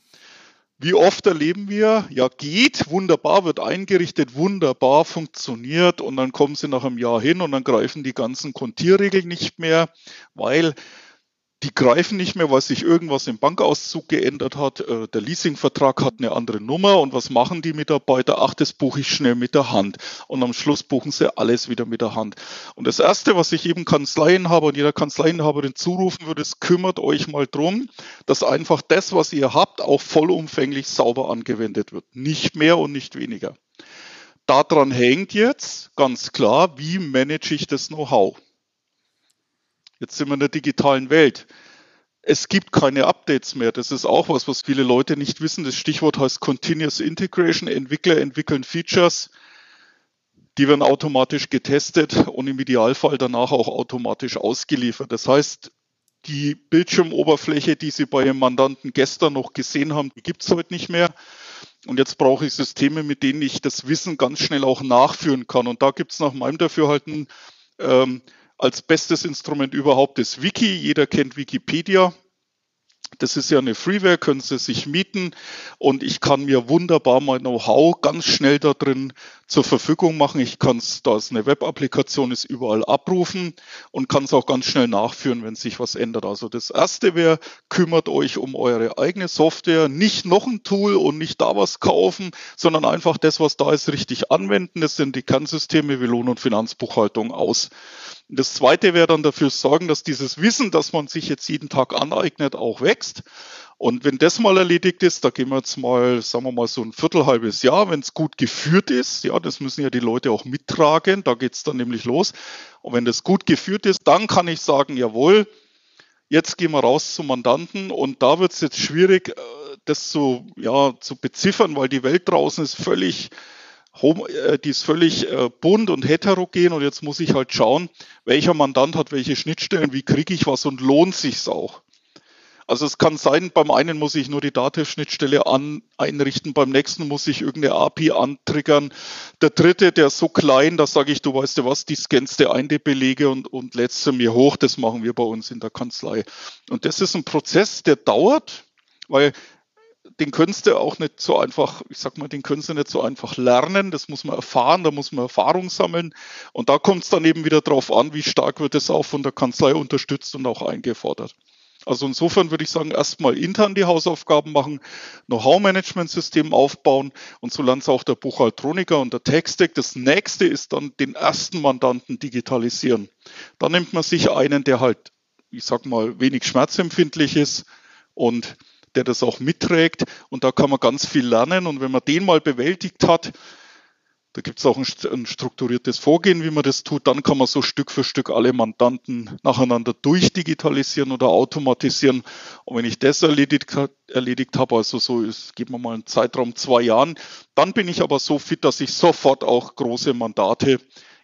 Wie oft erleben wir, ja geht, wunderbar, wird eingerichtet, wunderbar, funktioniert und dann kommen sie nach einem Jahr hin und dann greifen die ganzen Kontierregeln nicht mehr, weil die greifen nicht mehr, weil sich irgendwas im Bankauszug geändert hat. Äh, der Leasingvertrag hat eine andere Nummer und was machen die Mitarbeiter? Ach, das buche ich schnell mit der Hand. Und am Schluss buchen sie alles wieder mit der Hand. Und das Erste, was ich eben Kanzleienhaber und jeder Kanzleienhaberin zurufen würde, ist, kümmert euch mal drum, dass einfach das, was ihr habt, auch vollumfänglich sauber angewendet wird. Nicht mehr und nicht weniger. Daran hängt jetzt ganz klar, wie manage ich das Know-how? Jetzt sind wir in der digitalen Welt. Es gibt keine Updates mehr. Das ist auch was, was viele Leute nicht wissen. Das Stichwort heißt Continuous Integration. Entwickler entwickeln Features, die werden automatisch getestet und im Idealfall danach auch automatisch ausgeliefert. Das heißt, die Bildschirmoberfläche, die Sie bei Ihrem Mandanten gestern noch gesehen haben, gibt es heute nicht mehr. Und jetzt brauche ich Systeme, mit denen ich das Wissen ganz schnell auch nachführen kann. Und da gibt es nach meinem Dafürhalten ähm, als bestes Instrument überhaupt das Wiki. Jeder kennt Wikipedia. Das ist ja eine Freeware, können Sie sich mieten und ich kann mir wunderbar mein Know-how ganz schnell da drin zur Verfügung machen. Ich kann es, da es eine Web-Applikation ist, überall abrufen und kann es auch ganz schnell nachführen, wenn sich was ändert. Also das erste wäre, kümmert euch um eure eigene Software, nicht noch ein Tool und nicht da was kaufen, sondern einfach das, was da ist, richtig anwenden. Das sind die Kernsysteme wie Lohn- und Finanzbuchhaltung aus. Das zweite wäre dann dafür sorgen, dass dieses Wissen, das man sich jetzt jeden Tag aneignet, auch wächst. Und wenn das mal erledigt ist, da gehen wir jetzt mal, sagen wir mal, so ein viertelhalbes Jahr, wenn es gut geführt ist, ja, das müssen ja die Leute auch mittragen, da geht's dann nämlich los. Und wenn das gut geführt ist, dann kann ich sagen, jawohl, jetzt gehen wir raus zum Mandanten und da wird es jetzt schwierig, äh, das zu, ja, zu beziffern, weil die Welt draußen ist völlig äh, die ist völlig äh, bunt und heterogen und jetzt muss ich halt schauen, welcher Mandant hat welche Schnittstellen, wie kriege ich was und lohnt sich's auch. Also es kann sein, beim einen muss ich nur die Datenschnittstelle an, einrichten, beim nächsten muss ich irgendeine API antriggern. Der dritte, der ist so klein, da sage ich, du weißt ja was, die scannst du ein, die Belege und, und lädst sie mir hoch. Das machen wir bei uns in der Kanzlei. Und das ist ein Prozess, der dauert, weil den du auch nicht so einfach, ich sag mal, den sie nicht so einfach lernen. Das muss man erfahren, da muss man Erfahrung sammeln. Und da kommt es dann eben wieder drauf an, wie stark wird es auch von der Kanzlei unterstützt und auch eingefordert. Also insofern würde ich sagen, erstmal intern die Hausaufgaben machen, Know-how-Management-System aufbauen und so es auch der Buchhaltroniker und der Textdeck. Das nächste ist dann den ersten Mandanten digitalisieren. Da nimmt man sich einen, der halt, ich sag mal, wenig schmerzempfindlich ist und der das auch mitträgt. Und da kann man ganz viel lernen. Und wenn man den mal bewältigt hat, da gibt es auch ein, ein, strukturiertes Vorgehen, wie man das tut. Dann kann man so Stück für Stück alle Mandanten nacheinander durchdigitalisieren oder automatisieren. Und wenn ich das erledigt, erledigt habe, also so ist, geben wir mal einen Zeitraum zwei Jahren, dann bin ich aber so fit, dass ich sofort auch große Mandate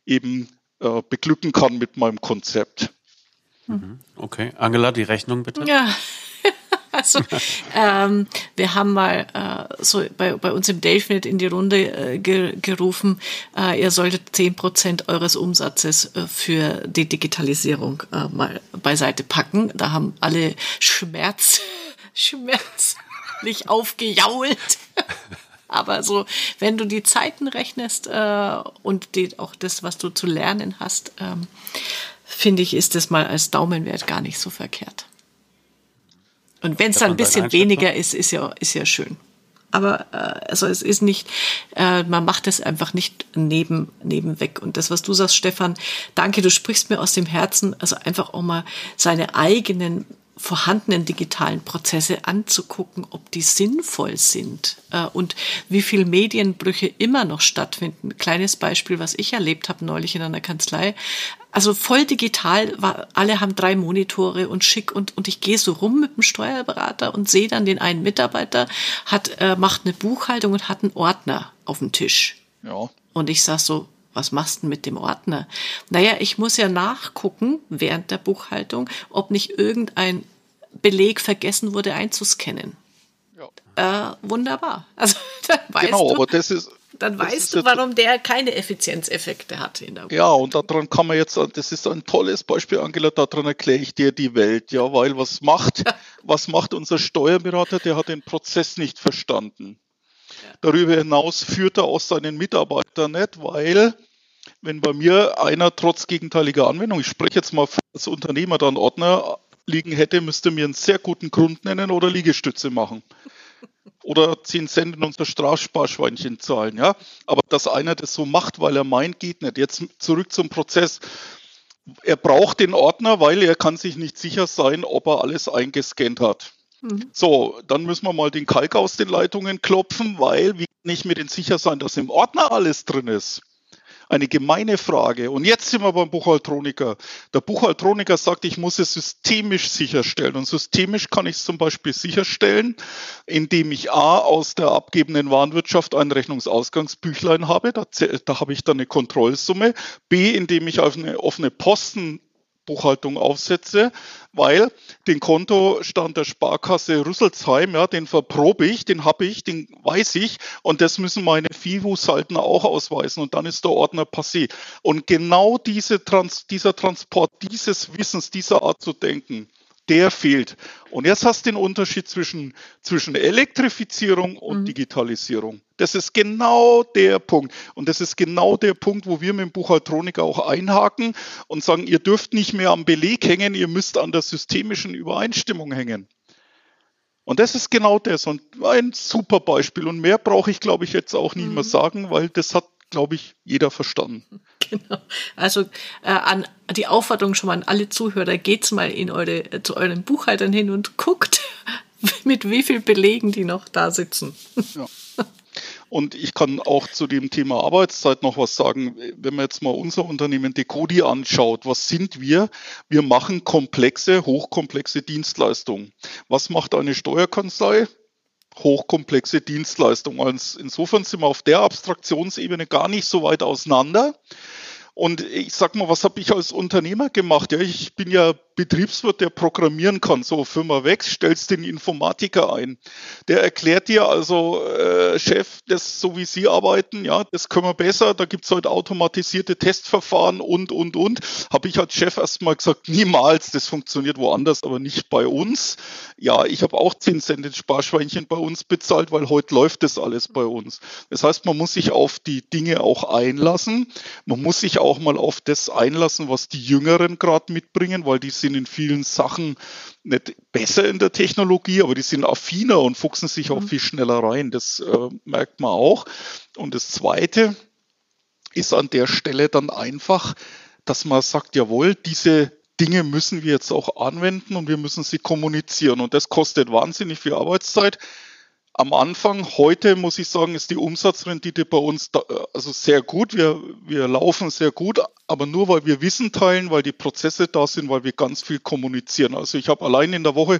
eben äh, beglücken kann mit meinem Konzept. Mhm. Okay, Angela, die Rechnung bitte. Ja, Also ähm, wir haben mal äh, so bei, bei uns im DaveNet in die Runde äh, ge gerufen, äh, ihr solltet zehn Prozent eures Umsatzes äh, für die Digitalisierung äh, mal beiseite packen. Da haben alle Schmerz, schmerzlich aufgejault. Aber so, wenn du die Zeiten rechnest äh, und die, auch das, was du zu lernen hast, ähm, finde ich, ist das mal als Daumenwert gar nicht so verkehrt. Und wenn es dann ein bisschen weniger ist, ist ja, ist ja schön. Aber äh, also es ist nicht, äh, man macht es einfach nicht neben, nebenweg. Und das, was du sagst, Stefan, danke, du sprichst mir aus dem Herzen, also einfach auch mal seine eigenen vorhandenen digitalen Prozesse anzugucken, ob die sinnvoll sind äh, und wie viel Medienbrüche immer noch stattfinden. Kleines Beispiel, was ich erlebt habe neulich in einer Kanzlei. Also voll digital, war, alle haben drei Monitore und schick und, und ich gehe so rum mit dem Steuerberater und sehe dann den einen Mitarbeiter, hat, äh, macht eine Buchhaltung und hat einen Ordner auf dem Tisch. Ja. Und ich sag so, was machst du mit dem Ordner? Naja, ich muss ja nachgucken während der Buchhaltung, ob nicht irgendein Beleg vergessen wurde einzuscannen. Ja. äh, wunderbar. Also dann weißt genau, du, aber das ist dann weißt du, warum der keine Effizienzeffekte hat in der Ja, und daran kann man jetzt, das ist ein tolles Beispiel, Angela, daran erkläre ich dir die Welt, ja, weil was macht, was macht unser Steuerberater? Der hat den Prozess nicht verstanden. Darüber hinaus führt er auch seinen Mitarbeiter nicht, weil wenn bei mir einer trotz gegenteiliger Anwendung, ich spreche jetzt mal als Unternehmer dann Ordner liegen hätte, müsste mir einen sehr guten Grund nennen oder Liegestütze machen. Oder 10 Cent in unser Strafsparschweinchen zahlen, ja. Aber dass einer das so macht, weil er meint, geht nicht. Jetzt zurück zum Prozess. Er braucht den Ordner, weil er kann sich nicht sicher sein, ob er alles eingescannt hat. Mhm. So, dann müssen wir mal den Kalk aus den Leitungen klopfen, weil wie kann ich mir denn sicher sein, dass im Ordner alles drin ist? Eine gemeine Frage. Und jetzt sind wir beim Buchhaltroniker. Der Buchhaltroniker sagt, ich muss es systemisch sicherstellen. Und systemisch kann ich es zum Beispiel sicherstellen, indem ich A aus der abgebenden Warenwirtschaft ein Rechnungsausgangsbüchlein habe. Da, da habe ich dann eine Kontrollsumme. B, indem ich auf eine offene Posten Buchhaltung aufsetze, weil den Kontostand der Sparkasse Rüsselsheim, ja, den verprobe ich, den habe ich, den weiß ich und das müssen meine FIVU-Saltner auch ausweisen und dann ist der Ordner passé. Und genau diese Trans dieser Transport dieses Wissens, dieser Art zu denken, der fehlt. Und jetzt hast du den Unterschied zwischen, zwischen Elektrifizierung und mhm. Digitalisierung. Das ist genau der Punkt. Und das ist genau der Punkt, wo wir mit dem Buchhaltroniker auch einhaken und sagen, ihr dürft nicht mehr am Beleg hängen, ihr müsst an der systemischen Übereinstimmung hängen. Und das ist genau das und ein super Beispiel. Und mehr brauche ich, glaube ich, jetzt auch nicht mhm. mehr sagen, weil das hat glaube ich, jeder verstanden. Genau. Also äh, an die Aufforderung schon mal an alle Zuhörer, geht's mal in eure, äh, zu euren Buchhaltern hin und guckt, mit wie viel Belegen die noch da sitzen. Ja. Und ich kann auch zu dem Thema Arbeitszeit noch was sagen. Wenn man jetzt mal unser Unternehmen Decodi anschaut, was sind wir? Wir machen komplexe, hochkomplexe Dienstleistungen. Was macht eine Steuerkanzlei? Hochkomplexe Dienstleistung. Insofern sind wir auf der Abstraktionsebene gar nicht so weit auseinander. Und ich sag mal, was habe ich als Unternehmer gemacht? Ja, ich bin ja Betriebswirt, der programmieren kann. So, Firma wächst, stellst den Informatiker ein. Der erklärt dir also, äh, Chef, das so wie Sie arbeiten, ja, das können wir besser. Da gibt's halt automatisierte Testverfahren und, und, und. Habe ich als Chef erstmal gesagt, niemals, das funktioniert woanders, aber nicht bei uns. Ja, ich habe auch 10 Cent in Sparschweinchen bei uns bezahlt, weil heute läuft das alles bei uns. Das heißt, man muss sich auf die Dinge auch einlassen. Man muss sich auch mal auf das einlassen, was die Jüngeren gerade mitbringen, weil die sind in vielen Sachen nicht besser in der Technologie, aber die sind affiner und fuchsen sich auch mhm. viel schneller rein. Das äh, merkt man auch. Und das Zweite ist an der Stelle dann einfach, dass man sagt, jawohl, diese Dinge müssen wir jetzt auch anwenden und wir müssen sie kommunizieren. Und das kostet wahnsinnig viel Arbeitszeit am Anfang. Heute muss ich sagen, ist die Umsatzrendite bei uns da, also sehr gut. Wir, wir laufen sehr gut, aber nur weil wir Wissen teilen, weil die Prozesse da sind, weil wir ganz viel kommunizieren. Also ich habe allein in der Woche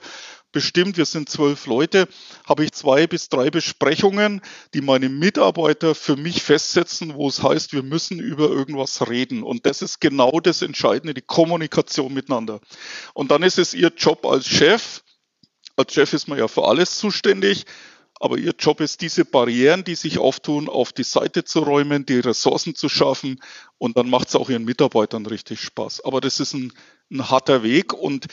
bestimmt, wir sind zwölf Leute, habe ich zwei bis drei Besprechungen, die meine Mitarbeiter für mich festsetzen, wo es heißt, wir müssen über irgendwas reden. Und das ist genau das Entscheidende, die Kommunikation miteinander. Und dann ist es Ihr Job als Chef. Als Chef ist man ja für alles zuständig aber ihr Job ist, diese Barrieren, die sich auftun, auf die Seite zu räumen, die Ressourcen zu schaffen und dann macht es auch ihren Mitarbeitern richtig Spaß. Aber das ist ein, ein harter Weg und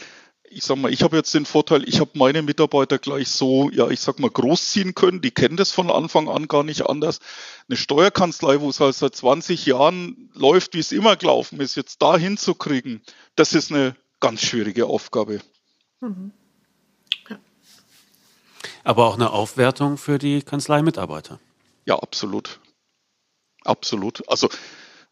ich sag mal, ich habe jetzt den Vorteil, ich habe meine Mitarbeiter gleich so, ja, ich sag mal, großziehen können. Die kennen das von Anfang an gar nicht anders. Eine Steuerkanzlei, wo es halt seit 20 Jahren läuft, wie es immer gelaufen ist, jetzt da hinzukriegen, das ist eine ganz schwierige Aufgabe. Mhm aber auch eine Aufwertung für die Kanzleimitarbeiter. Ja, absolut. Absolut. Also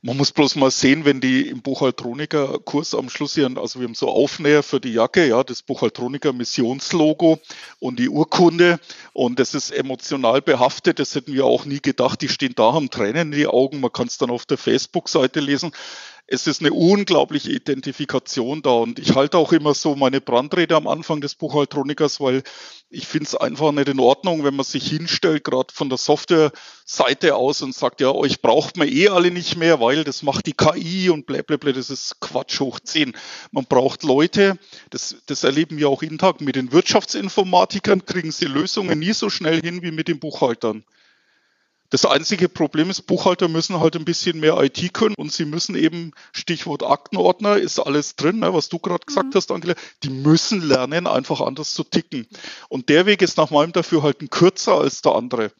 man muss bloß mal sehen, wenn die im Buchhaltroniker-Kurs am Schluss hier, also wir haben so Aufnäher für die Jacke, ja, das Buchhaltroniker-Missionslogo und die Urkunde und das ist emotional behaftet, das hätten wir auch nie gedacht, die stehen da, haben Tränen in die Augen, man kann es dann auf der Facebook-Seite lesen es ist eine unglaubliche Identifikation da. Und ich halte auch immer so meine Brandrede am Anfang des Buchhaltronikers, weil ich finde es einfach nicht in Ordnung, wenn man sich hinstellt, gerade von der Software-Seite aus und sagt, ja, euch braucht man eh alle nicht mehr, weil das macht die KI und blablabla, das ist Quatsch hoch 10. Man braucht Leute, das, das erleben wir auch jeden Tag, mit den Wirtschaftsinformatikern kriegen sie Lösungen nie so schnell hin wie mit den Buchhaltern. Das einzige Problem ist, Buchhalter müssen halt ein bisschen mehr IT können und sie müssen eben, Stichwort Aktenordner, ist alles drin, ne, was du gerade gesagt mhm. hast, Angela, die müssen lernen, einfach anders zu ticken. Und der Weg ist nach meinem Dafürhalten kürzer als der andere.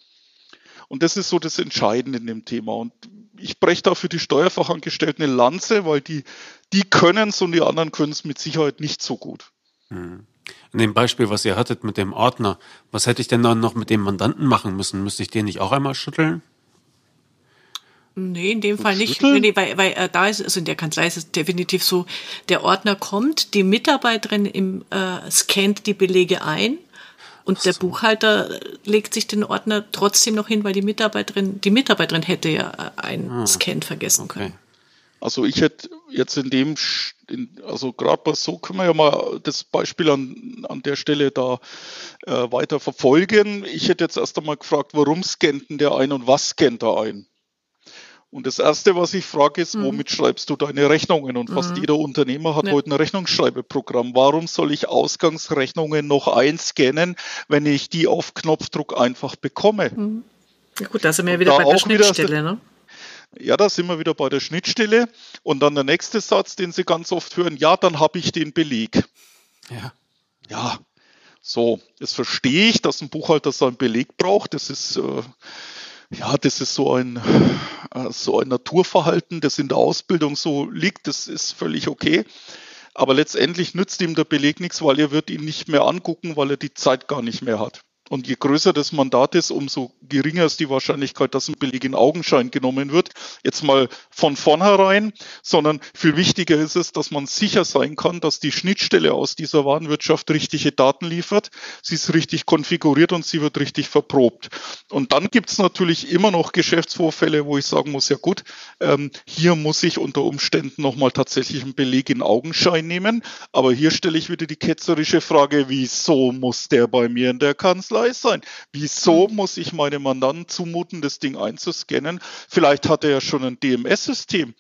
Und das ist so das Entscheidende in dem Thema. Und ich breche da für die Steuerfachangestellten eine Lanze, weil die, die können es und die anderen können es mit Sicherheit nicht so gut. Mhm. In dem Beispiel, was ihr hattet mit dem Ordner, was hätte ich denn dann noch mit dem Mandanten machen müssen? Müsste ich den nicht auch einmal schütteln? Nee, in dem Fall nicht. Nee, weil, weil äh, da ist, also in der Kanzlei ist es definitiv so, der Ordner kommt, die Mitarbeiterin im, äh, scannt die Belege ein und so. der Buchhalter legt sich den Ordner trotzdem noch hin, weil die Mitarbeiterin, die Mitarbeiterin hätte ja äh, einen ah, Scan vergessen können. Also ich hätte jetzt in dem, in, also gerade bei so können wir ja mal das Beispiel an, an der Stelle da äh, weiter verfolgen. Ich hätte jetzt erst einmal gefragt, warum scannt denn der ein und was scannt er ein? Und das Erste, was ich frage, ist, mhm. womit schreibst du deine Rechnungen? Und fast mhm. jeder Unternehmer hat ja. heute ein Rechnungsschreibeprogramm. Warum soll ich Ausgangsrechnungen noch einscannen, wenn ich die auf Knopfdruck einfach bekomme? Mhm. Ja gut, da sind wir ja wieder bei der Schnittstelle, wieder, ne? Ja, da sind wir wieder bei der Schnittstelle. Und dann der nächste Satz, den Sie ganz oft hören, ja, dann habe ich den Beleg. Ja. Ja, so, jetzt verstehe ich, dass ein Buchhalter seinen Beleg braucht. Das ist, äh, ja, das ist so ein, äh, so ein Naturverhalten, das in der Ausbildung so liegt. Das ist völlig okay. Aber letztendlich nützt ihm der Beleg nichts, weil er wird ihn nicht mehr angucken, weil er die Zeit gar nicht mehr hat. Und je größer das Mandat ist, umso geringer ist die Wahrscheinlichkeit, dass ein Beleg in Augenschein genommen wird. Jetzt mal von vornherein, sondern viel wichtiger ist es, dass man sicher sein kann, dass die Schnittstelle aus dieser Warenwirtschaft richtige Daten liefert, sie ist richtig konfiguriert und sie wird richtig verprobt. Und dann gibt es natürlich immer noch Geschäftsvorfälle, wo ich sagen muss, ja gut, ähm, hier muss ich unter Umständen nochmal tatsächlich einen Beleg in Augenschein nehmen. Aber hier stelle ich wieder die ketzerische Frage, wieso muss der bei mir in der Kanzlei Kanzlei sein. Wieso mhm. muss ich meinem Mandanten zumuten, das Ding einzuscannen? Vielleicht hat er ja schon ein DMS-System,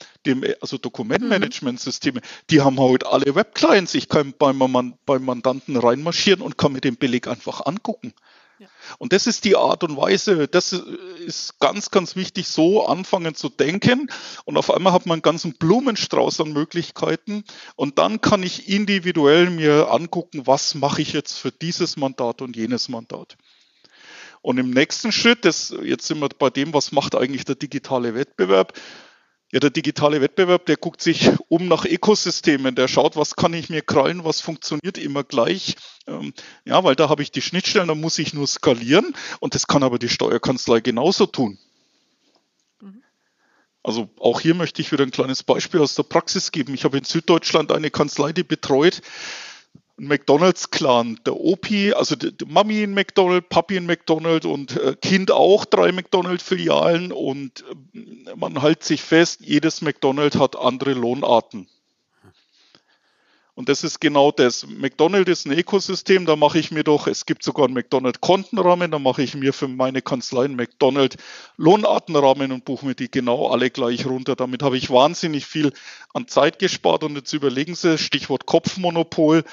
also Dokumentmanagementsysteme. Die haben heute alle Webclients. Ich kann beim, beim Mandanten reinmarschieren und kann mir den Beleg einfach angucken. Und das ist die Art und Weise, das ist ganz, ganz wichtig, so anfangen zu denken. Und auf einmal hat man einen ganzen Blumenstrauß an Möglichkeiten. Und dann kann ich individuell mir angucken, was mache ich jetzt für dieses Mandat und jenes Mandat. Und im nächsten Schritt, das, jetzt sind wir bei dem, was macht eigentlich der digitale Wettbewerb, ja, der digitale Wettbewerb, der guckt sich um nach Ökosystemen, der schaut, was kann ich mir krallen, was funktioniert immer gleich. Ähm, ja, weil da habe ich die Schnittstellen, da muss ich nur skalieren und das kann aber die Steuerkanzlei genauso tun. Mhm. Also auch hier möchte ich wieder ein kleines Beispiel aus der Praxis geben. Ich habe in Süddeutschland eine Kanzlei, die betreut McDonalds-Clan. Der Opi, also die, die Mami in McDonald's, Papi in McDonald's und äh, Kind auch drei McDonald's-Filialen und äh, man hält sich fest, jedes McDonald's hat andere Lohnarten. Und das ist genau das. McDonald's ist ein Ökosystem, da mache ich mir doch, es gibt sogar einen McDonald's-Kontenrahmen, da mache ich mir für meine Kanzlei einen McDonald's-Lohnartenrahmen und buche mir die genau alle gleich runter. Damit habe ich wahnsinnig viel an Zeit gespart und jetzt überlegen Sie, Stichwort Kopfmonopol,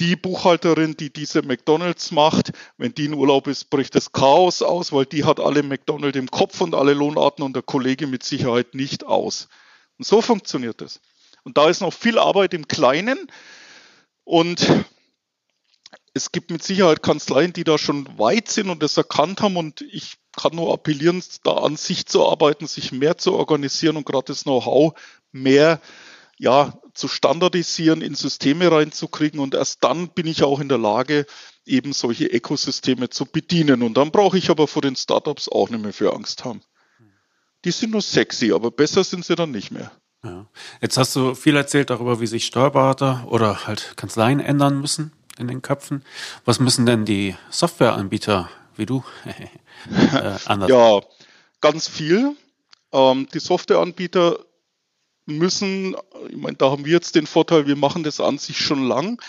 die Buchhalterin, die diese McDonalds macht, wenn die in Urlaub ist, bricht das Chaos aus, weil die hat alle McDonalds im Kopf und alle Lohnarten und der Kollege mit Sicherheit nicht aus. Und so funktioniert das. Und da ist noch viel Arbeit im Kleinen und es gibt mit Sicherheit Kanzleien, die da schon weit sind und das erkannt haben und ich kann nur appellieren, da an sich zu arbeiten, sich mehr zu organisieren und gerade das Know-how mehr ja, zu standardisieren, in Systeme reinzukriegen und erst dann bin ich auch in der Lage, eben solche Ökosysteme zu bedienen. Und dann brauche ich aber vor den Startups auch nicht mehr für Angst haben. Die sind nur sexy, aber besser sind sie dann nicht mehr. Ja. Jetzt hast du viel erzählt darüber, wie sich Steuerberater oder halt Kanzleien ändern müssen in den Köpfen. Was müssen denn die Softwareanbieter wie du äh, anders? Ja, ganz viel. Ähm, die Softwareanbieter müssen, ich meine, da haben wir jetzt den Vorteil, wir machen das an sich schon lang,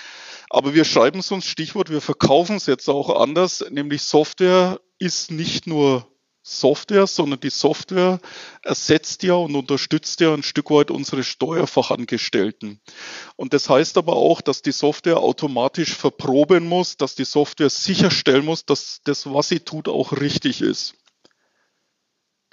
aber wir schreiben es uns Stichwort, wir verkaufen es jetzt auch anders, nämlich Software ist nicht nur Software, sondern die Software ersetzt ja und unterstützt ja ein Stück weit unsere Steuerfachangestellten. Und das heißt aber auch, dass die Software automatisch verproben muss, dass die Software sicherstellen muss, dass das, was sie tut, auch richtig ist.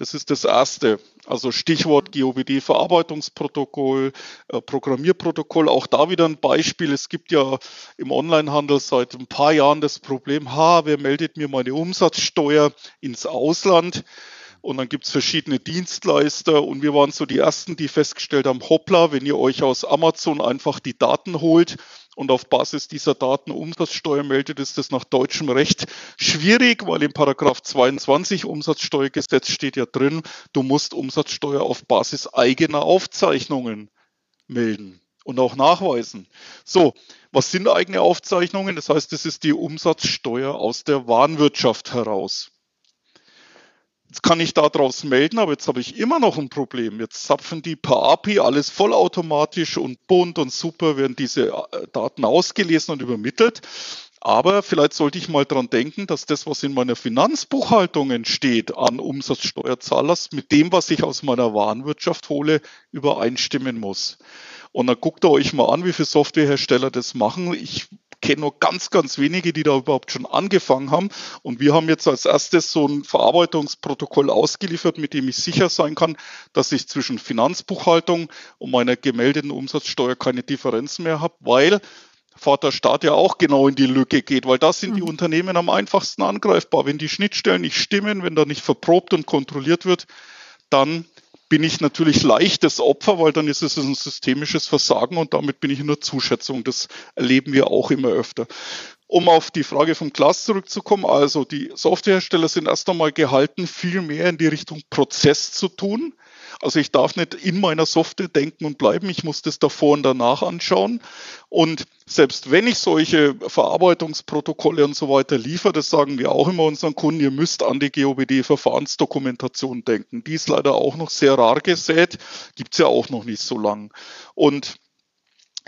Das ist das Erste. Also Stichwort GOBD-Verarbeitungsprotokoll, äh, Programmierprotokoll. Auch da wieder ein Beispiel. Es gibt ja im Onlinehandel seit ein paar Jahren das Problem, ha, wer meldet mir meine Umsatzsteuer ins Ausland? Und dann gibt es verschiedene Dienstleister und wir waren so die Ersten, die festgestellt haben, hoppla, wenn ihr euch aus Amazon einfach die Daten holt und auf Basis dieser Daten Umsatzsteuer meldet, ist das nach deutschem Recht schwierig, weil im Paragraph 22 Umsatzsteuergesetz steht ja drin, du musst Umsatzsteuer auf Basis eigener Aufzeichnungen melden und auch nachweisen. So, was sind eigene Aufzeichnungen? Das heißt, das ist die Umsatzsteuer aus der Warenwirtschaft heraus. Jetzt kann ich daraus melden, aber jetzt habe ich immer noch ein Problem. Jetzt zapfen die per API alles vollautomatisch und bunt und super werden diese äh, Daten ausgelesen und übermittelt. Aber vielleicht sollte ich mal dran denken, dass das, was in meiner Finanzbuchhaltung entsteht an Umsatzsteuerzahlers, mit dem, was ich aus meiner Warenwirtschaft hole, übereinstimmen muss. Und dann guckt ihr euch mal an, wie viele Softwarehersteller das machen. Ich kenne nur ganz, ganz wenige, die da überhaupt schon angefangen haben. Und wir haben jetzt als erstes so ein Verarbeitungsprotokoll ausgeliefert, mit dem ich sicher sein kann, dass ich zwischen Finanzbuchhaltung und meiner gemeldeten Umsatzsteuer keine Differenz mehr habe, weil Vater Staat ja auch genau in die Lücke geht, weil da sind die mhm. Unternehmen am einfachsten angreifbar. Wenn die Schnittstellen nicht stimmen, wenn da nicht verprobt und kontrolliert wird, dann bin ich natürlich leichtes Opfer, weil dann ist es ein systemisches Versagen und damit bin ich in der Zuschätzung. Das erleben wir auch immer öfter. Um auf die Frage vom Klaas zurückzukommen, also die Softwarehersteller sind erst einmal gehalten, viel mehr in die Richtung Prozess zu tun. Also ich darf nicht in meiner Software denken und bleiben, ich muss das davor und danach anschauen. Und selbst wenn ich solche Verarbeitungsprotokolle und so weiter liefere, das sagen wir auch immer unseren Kunden, ihr müsst an die GOBD-Verfahrensdokumentation denken. Die ist leider auch noch sehr rar gesät, gibt es ja auch noch nicht so lang. Und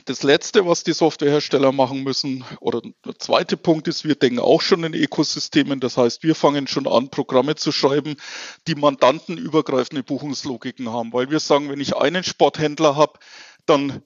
das Letzte, was die Softwarehersteller machen müssen, oder der zweite Punkt ist, wir denken auch schon in Ökosystemen. Das heißt, wir fangen schon an, Programme zu schreiben, die mandantenübergreifende Buchungslogiken haben. Weil wir sagen, wenn ich einen Sporthändler habe, dann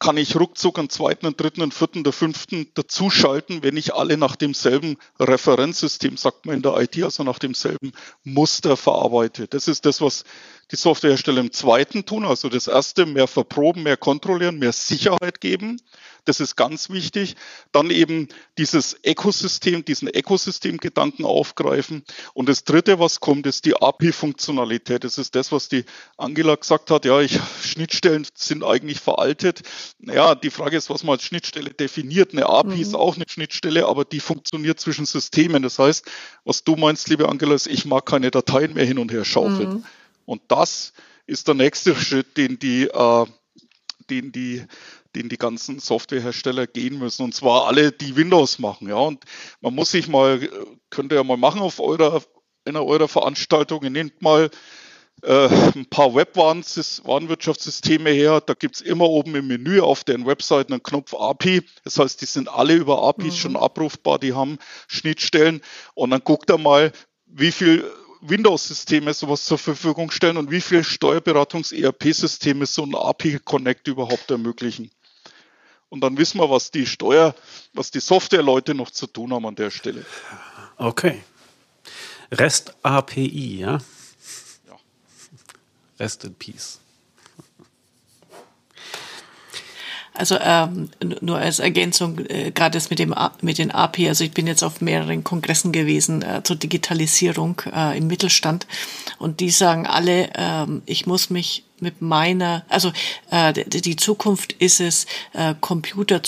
kann ich ruckzuck einen zweiten, einen dritten, einen vierten, der fünften dazuschalten, wenn ich alle nach demselben Referenzsystem, sagt man in der IT, also nach demselben Muster verarbeite. Das ist das, was die Softwarehersteller im zweiten tun. Also das erste, mehr verproben, mehr kontrollieren, mehr Sicherheit geben. Das ist ganz wichtig. Dann eben dieses Ökosystem, diesen Ökosystemgedanken aufgreifen. Und das dritte, was kommt, ist die API-Funktionalität. Das ist das, was die Angela gesagt hat. Ja, ich, Schnittstellen sind eigentlich veraltet. Naja, die Frage ist, was man als Schnittstelle definiert. Eine API mhm. ist auch eine Schnittstelle, aber die funktioniert zwischen Systemen. Das heißt, was du meinst, liebe Angela, ist, ich mag keine Dateien mehr hin und her schaufeln. Mhm. Und das ist der nächste Schritt, den die, äh, den die den die ganzen Softwarehersteller gehen müssen. Und zwar alle, die Windows machen. Ja, und man muss sich mal, könnt ihr ja mal machen auf eurer, einer eurer Veranstaltungen, nehmt mal äh, ein paar Webwarenwirtschaftssysteme her. Da gibt es immer oben im Menü auf den Webseiten einen Knopf API. Das heißt, die sind alle über APIs mhm. schon abrufbar, die haben Schnittstellen. Und dann guckt er mal, wie viel Windows-Systeme sowas zur Verfügung stellen und wie viele Steuerberatungs-ERP-Systeme so ein API-Connect überhaupt ermöglichen. Und dann wissen wir, was die Steuer, was die Software-Leute noch zu tun haben an der Stelle. Okay. REST API, ja? Ja. Rest in Peace. Also ähm, nur als Ergänzung, äh, gerade das mit dem mit den API, also ich bin jetzt auf mehreren Kongressen gewesen äh, zur Digitalisierung äh, im Mittelstand. Und die sagen alle, ähm, ich muss mich mit meiner, also äh, die Zukunft ist es, äh, Computer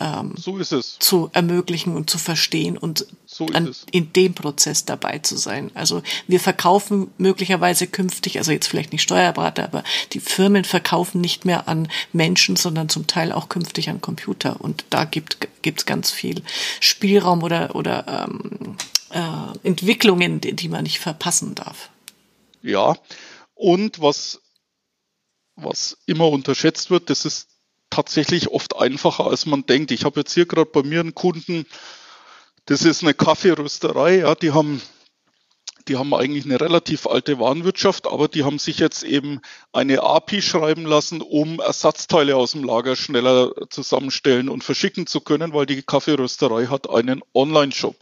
ähm, so zu ermöglichen und zu verstehen und so an, in dem Prozess dabei zu sein. Also wir verkaufen möglicherweise künftig, also jetzt vielleicht nicht Steuerberater, aber die Firmen verkaufen nicht mehr an Menschen, sondern zum Teil auch künftig an Computer. Und da gibt es ganz viel Spielraum oder, oder ähm, äh, Entwicklungen, die, die man nicht verpassen darf. Ja, Und was, was immer unterschätzt wird, das ist tatsächlich oft einfacher, als man denkt. Ich habe jetzt hier gerade bei mir einen Kunden, das ist eine Kaffeerösterei, ja, die haben die haben eigentlich eine relativ alte Warenwirtschaft, aber die haben sich jetzt eben eine API schreiben lassen, um Ersatzteile aus dem Lager schneller zusammenstellen und verschicken zu können, weil die Kaffeerösterei hat einen Online-Shop.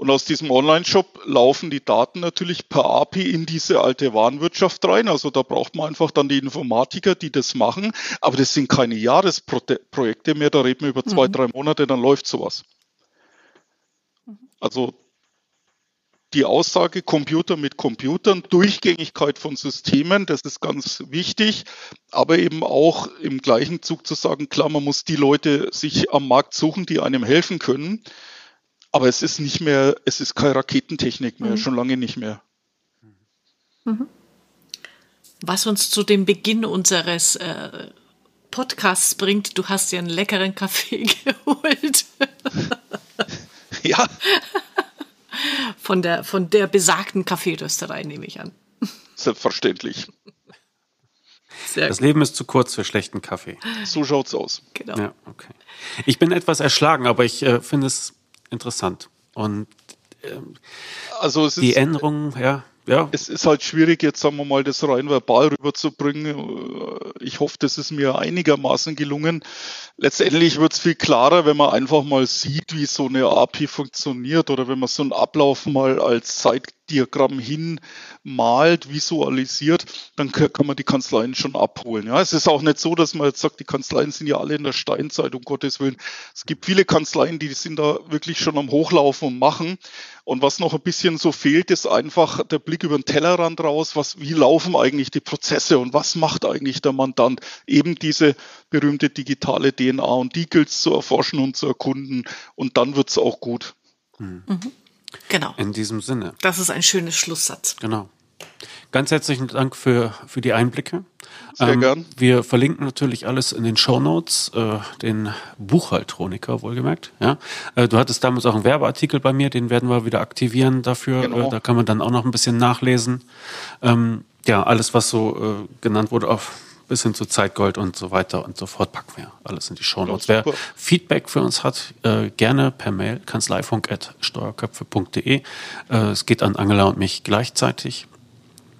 Und aus diesem Online-Shop laufen die Daten natürlich per API in diese alte Warenwirtschaft rein. Also da braucht man einfach dann die Informatiker, die das machen. Aber das sind keine Jahresprojekte mehr, da reden wir über zwei, mhm. drei Monate, dann läuft sowas. Also die Aussage Computer mit Computern, Durchgängigkeit von Systemen, das ist ganz wichtig, aber eben auch im gleichen Zug zu sagen, klar, man muss die Leute sich am Markt suchen, die einem helfen können, aber es ist nicht mehr, es ist keine Raketentechnik mehr, mhm. schon lange nicht mehr. Mhm. Was uns zu dem Beginn unseres äh, Podcasts bringt, du hast dir einen leckeren Kaffee geholt. ja. Von der, von der besagten Kaffeerösterei, nehme ich an. Selbstverständlich. Sehr das Leben ist zu kurz für schlechten Kaffee. So schaut's aus. Genau. Ja, okay. Ich bin etwas erschlagen, aber ich äh, finde es interessant. Und ähm, also die Änderungen, ja, ja. Es ist halt schwierig, jetzt sagen wir mal, das rein verbal rüberzubringen. Ich hoffe, das ist mir einigermaßen gelungen. Letztendlich wird es viel klarer, wenn man einfach mal sieht, wie so eine API funktioniert oder wenn man so einen Ablauf mal als Zeitdiagramm hinmalt, visualisiert, dann kann man die Kanzleien schon abholen. Ja, es ist auch nicht so, dass man jetzt sagt, die Kanzleien sind ja alle in der Steinzeit, um Gottes Willen. Es gibt viele Kanzleien, die sind da wirklich schon am Hochlaufen und machen. Und was noch ein bisschen so fehlt, ist einfach der Blick über den Tellerrand raus. Was, wie laufen eigentlich die Prozesse und was macht eigentlich der Mandant? Eben diese berühmte digitale DNA und die gilt es zu erforschen und zu erkunden. Und dann wird es auch gut. Mhm. Genau. In diesem Sinne. Das ist ein schönes Schlusssatz. Genau. Ganz herzlichen Dank für, für die Einblicke. Sehr ähm, gern. Wir verlinken natürlich alles in den Show Notes, äh, den Buchhaltroniker wohlgemerkt. Ja? Äh, du hattest damals auch einen Werbeartikel bei mir, den werden wir wieder aktivieren dafür. Genau. Äh, da kann man dann auch noch ein bisschen nachlesen. Ähm, ja, alles, was so äh, genannt wurde, auf bis hin zu Zeitgold und so weiter und so fort packen wir alles in die Show Notes. Wer Feedback für uns hat, äh, gerne per Mail kanzleifunk.steuerköpfe.de. Äh, es geht an Angela und mich gleichzeitig.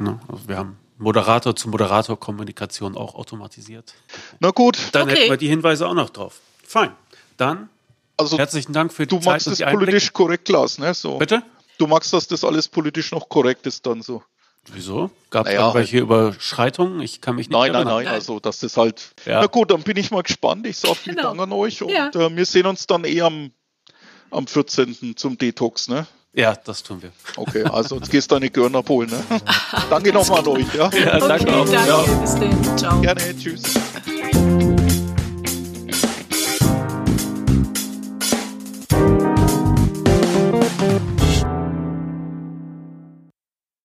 Ne? Also wir haben Moderator zu Moderator Kommunikation auch automatisiert. Na gut. Dann okay. hätten wir die Hinweise auch noch drauf. Fein. Dann also, herzlichen Dank für die du Zeit. Du magst das politisch korrekt, Lars, ne? So. Bitte? Du magst, dass das alles politisch noch korrekt ist dann so. Wieso? Gab es naja, irgendwelche Überschreitungen? Ich kann mich nicht Nein, nein, nein, also das ist halt. Ja. Na gut, dann bin ich mal gespannt. Ich sage vielen genau. Dank an euch und ja. äh, wir sehen uns dann eh am, am 14. zum Detox, ne? Ja, das tun wir. Okay, also jetzt gehst du deine Görner abholen, ne? danke nochmal an euch, ja? ja danke okay, auch. Danke, ja. bis dann. Ciao. Gerne, tschüss.